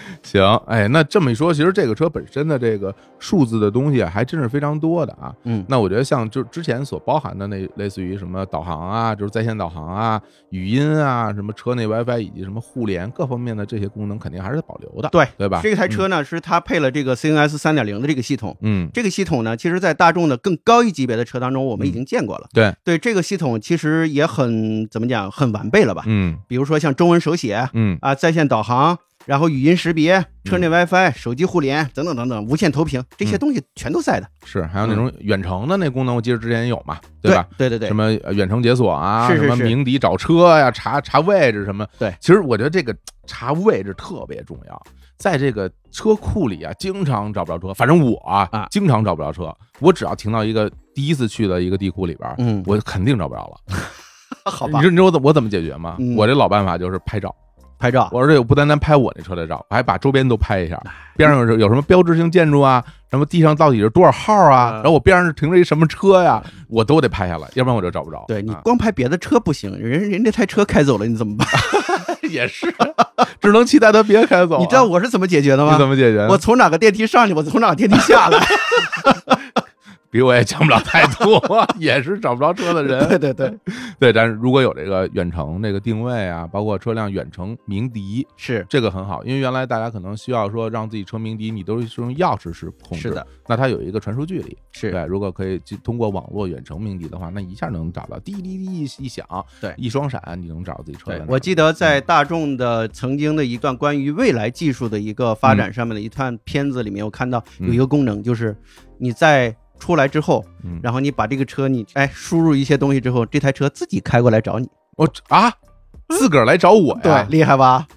[laughs] 行，哎，那这么一说，其实这个车本身的这个数字的东西啊，还真是非常多的啊。嗯，那我觉得像就之前所包含的那类似于什么导航啊，就是在线导航啊、语音啊、什么车内 WiFi 以及什么互联各方面的这些功能，肯定还是保留的，对对吧？这台车呢是它配了这个 CNS 三点零的这个系统。嗯，这个系统呢，其实，在大众的更高一级别的车当中，我们已经见过了。对，对这个系统其实也很怎么讲，很完备了吧？嗯比如说像中文手写嗯啊、在线导航，然后语音识别、车内 WiFi、手机互联等等等等，无线投屏这些嗯东西全都在的，是，还有那种远程的那功能，我记得之前也有嘛，对吧？？对对对什么呃远程解锁啊，什么鸣笛找车呀、查查位置什么。对其实我觉得这个查位置特别重要，在这个车库里啊，经常找不着车。反正我啊，啊经常找不着车。我只要停到一个第一次去的一个地库里边儿，嗯，我肯定找不着了。[laughs] 好吧你知，你知道我怎我怎么解决吗？嗯我这老办法就是拍照。拍照，我而且我不单单拍我那车的照，我还把周边都拍一下，边上有有什么标志性建筑啊，什么地上到底是多少号啊，嗯然后我边上是停着一什么车呀，我都得拍下来，要不然我就找不着。啊对你光拍别的车不行，人人这台车开走了，你怎么办？[laughs] 也是，只能期待他别开走啊。你知道我是怎么解决的你怎吗？么解决？我从哪个电梯上去，我从哪个电梯下来。[laughs] 比我也强不了太多，也是找不着车的人。对对对，对，但是如果有这个远程这个定位啊，包括车辆远程鸣笛，是这个很好，因为原来大家可能需要说让自己车鸣笛，你都是用钥匙是控制，是的，那它有一个传输距离，是对，如果可以通过网络远程鸣笛的话，那一下能找到滴滴滴一响，对一双闪，你能找到自己车。我记得在大众的曾经的一段关于未来技术的一个发展上面的一段片子里面，我看到有一个功能，就是你在出来之后，嗯然后你把这个车你哎输入一些东西之后，这台车自己开过来找你，我啊，自个儿来找我呀对，呀，厉害吧？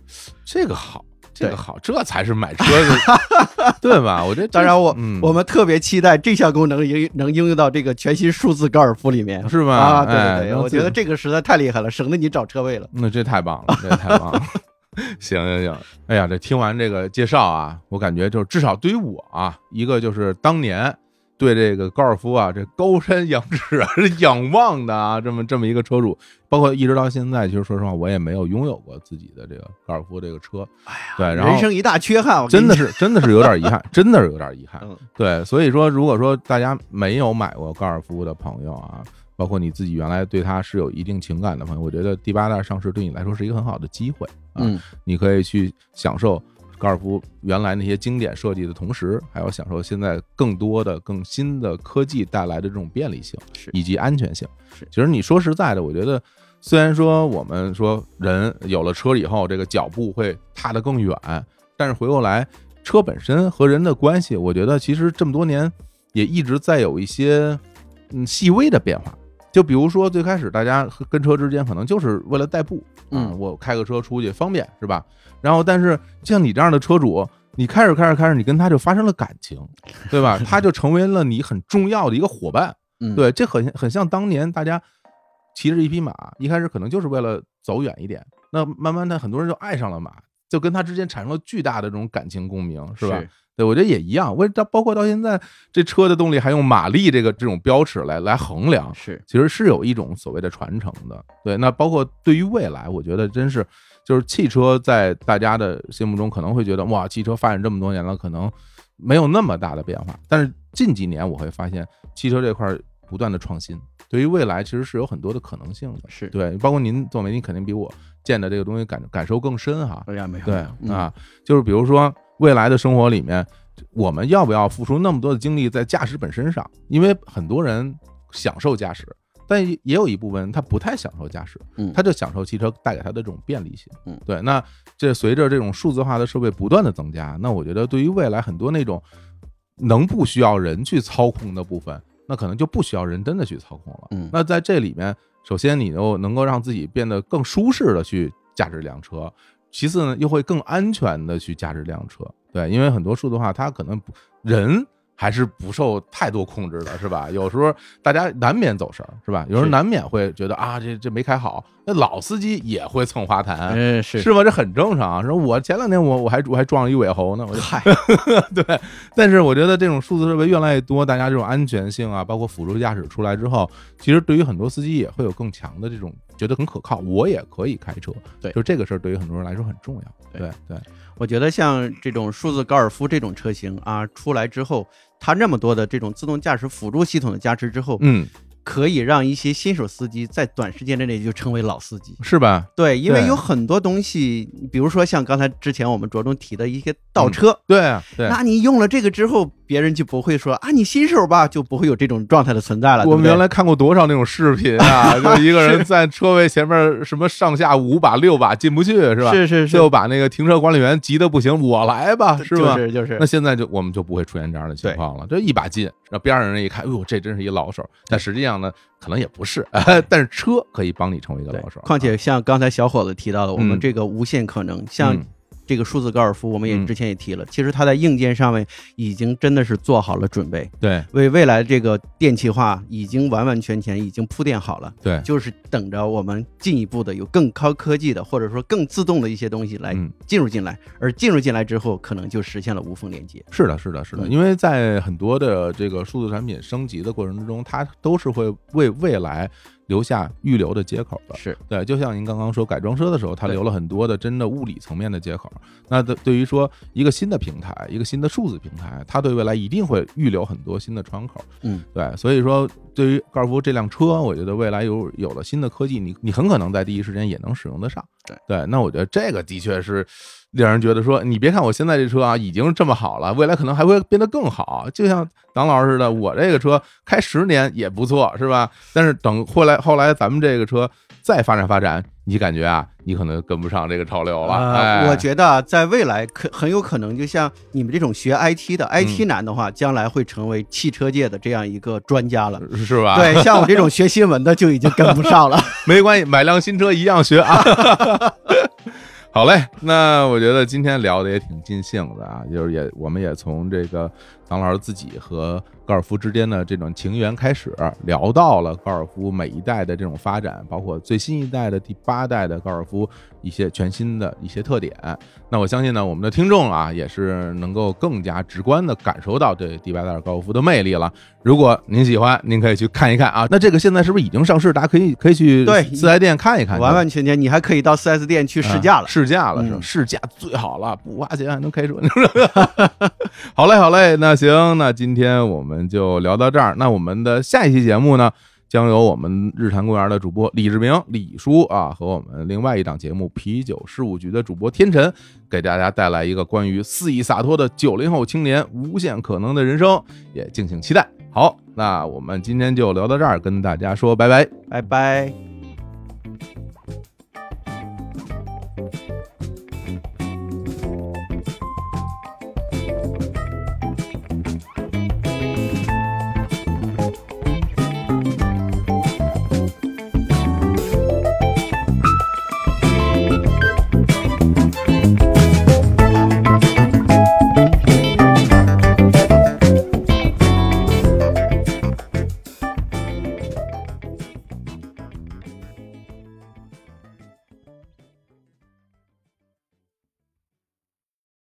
这个好，这个好，这才是买车的，[laughs] 对吧？我这当然我，嗯我们特别期待这项功能应能应用到这个全新数字高尔夫里面，是吧？啊，对哎对对，我觉得这个实在太厉害了，省得你找车位了。那这太棒了，这太棒了。[laughs] 行行行，哎呀，这听完这个介绍啊，我感觉就是至少对于我啊，一个就是当年对这个高尔夫啊，这高山仰止啊，是仰望的啊，这么这么一个车主，包括一直到现在，其实说实话，我也没有拥有过自己的这个高尔夫这个车。哎呀，对，然后人生一大缺憾，真的是 [laughs] 真的是有点遗憾，真的是有点遗憾。嗯对，所以说，如果说大家没有买过高尔夫的朋友啊，包括你自己原来对它是有一定情感的朋友，我觉得第八代上市对你来说是一个很好的机会啊，嗯，你可以去享受高尔夫原来那些经典设计的同时，还要享受现在更多的、更新的科技带来的这种便利性是以及安全性。是其实你说实在的，我觉得虽然说我们说人有了车以后，这个脚步会踏得更远，但是回过来，车本身和人的关系，我觉得其实这么多年也一直在有一些嗯细微的变化。就比如说最开始大家跟车之间可能就是为了代步，啊嗯我开个车出去方便是吧？然后但是像你这样的车主，你开着开着开着，你跟他就发生了感情，对吧？[laughs] 他就成为了你很重要的一个伙伴。嗯，对，这很很像当年大家骑着一匹马，一开始可能就是为了走远一点，那慢慢的很多人就爱上了马，就跟他之间产生了巨大的这种感情共鸣，是吧？对，我觉得也一样。为到包括到现在，这车的动力还用马力这个这种标尺来来衡量，是其实是有一种所谓的传承的。对，那包括对于未来，我觉得真是就是汽车在大家的心目中可能会觉得哇，汽车发展这么多年了，可能没有那么大的变化。但是近几年我会发现，汽车这块儿不断的创新，对于未来其实是有很多的可能性的。是，对，包括您做媒体肯定比我见的这个东西感感受更深哈。哎呀没有，对嗯啊，就是比如说未来的生活里面，我们要不要付出那么多的精力在驾驶本身上？因为很多人享受驾驶，但也有一部分人他不太享受驾驶，嗯他就享受汽车带给他的这种便利性。嗯对。那这随着这种数字化的设备不断的增加，那我觉得对于未来很多那种能不需要人去操控的部分，那可能就不需要人真的去操控了。嗯那在这里面，首先你又能够让自己变得更舒适的去驾驶这辆车，其次呢，又会更安全的去驾驶这辆车。对，因为很多数字化它可能不人。还是不受太多控制的，是吧？有时候大家难免走神儿，是吧？有时候难免会觉得啊，这这没开好。那老司机也会蹭花坛，嗯是是吧？这很正常。说我前两天我我还我还撞了一尾猴呢，我就嗨，[laughs] 对，但是我觉得这种数字设备越来越多，大家这种安全性啊，包括辅助驾驶出来之后，其实对于很多司机也会有更强的这种觉得很可靠，我也可以开车。对就这个事儿对于很多人来说很重要。对对对，我觉得像这种数字高尔夫这种车型啊，出来之后，它那么多的这种自动驾驶辅助系统的加持之后，嗯，可以让一些新手司机在短时间之内就成为老司机。是吧？对，因为有很多东西，比如说像刚才之前我们着重提的一些倒车，对啊，对。那你用了这个之后，别人就不会说啊，你新手吧，就不会有这种状态的存在了。我们原来看过多少那种视频啊，[laughs] 就一个人在车位前面什么上下五把六把进不去是吧？是是是，就把那个停车管理员急得不行，我来吧，是吧？就是就是那现在就我们就不会出现这样的情况了，这一把进，然后边上人一看，哎呦，这真是一老手。但实际上呢，可能也不是，[laughs] 但是车可以帮你成为一个老手。况且像刚才小伙子提到的，我们嗯这个无限可能，像嗯这个数字高尔夫，我们也嗯之前也提了，其实它在硬件上面已经真的是做好了准备，对为未来这个电气化已经完完全全已经铺垫好了。对，就是等着我们进一步的有更高科技的，或者说更自动的一些东西来嗯，进入进来，而进入进来之后，可能就实现了无缝连接。是的，是的，是的，嗯因为在很多的这个数字产品升级的过程之中，它都是会为未来留下预留的接口的。是对，就像您刚刚说改装车的时候，它留了很多的真的物理层面的接口。那对对于说一个新的平台，一个新的数字平台，它对未来一定会预留很多新的窗口。嗯，对，所以说对于高尔夫这辆车，我觉得未来有有了新的科技，你你很可能在第一时间也能使用得上。对对，那我觉得这个的确是令人觉得说，你别看我现在这车啊已经这么好了，未来可能还会变得更好。就像党老师似的，我这个车开十年也不错，是吧？但是等后来后来咱们这个车再发展发展，你感觉啊，你可能跟不上这个潮流了。我觉得啊在未来可很有可能，就像你们这种学 IT 的嗯，IT 男的话，将来会成为汽车界的这样一个专家了。是吧？对，像我这种 [laughs] 学新闻的就已经跟不上了。没关系，买辆新车一样学啊。[laughs] [laughs] 好嘞，那我觉得今天聊的也挺尽兴的啊，就是也我们也从这个唐老师自己和高尔夫之间的这种情缘开始，聊到了高尔夫每一代的这种发展，包括最新一代的第八代的高尔夫一些全新的一些特点。那我相信呢，我们的听众啊，也是能够更加直观的感受到这第八代高尔夫的魅力了。如果您喜欢，您可以去看一看啊。那这个现在是不是已经上市？大家可以可以去对四 S 店看一看，完完全全，你还可以到四 S 店去试驾了啊。试驾了是吧？嗯试驾最好了，不花钱还能开车。[laughs] 好嘞，好嘞，那行，那今天我们就聊到这儿。那我们的下一期节目呢，将由我们日坛公园的主播李志明、李叔啊，和我们另外一档节目《啤酒事务局》的主播天辰，给大家带来一个关于肆意洒脱的九零后青年无限可能的人生，也敬请期待。好，那我们今天就聊到这儿，跟大家说拜拜。拜拜。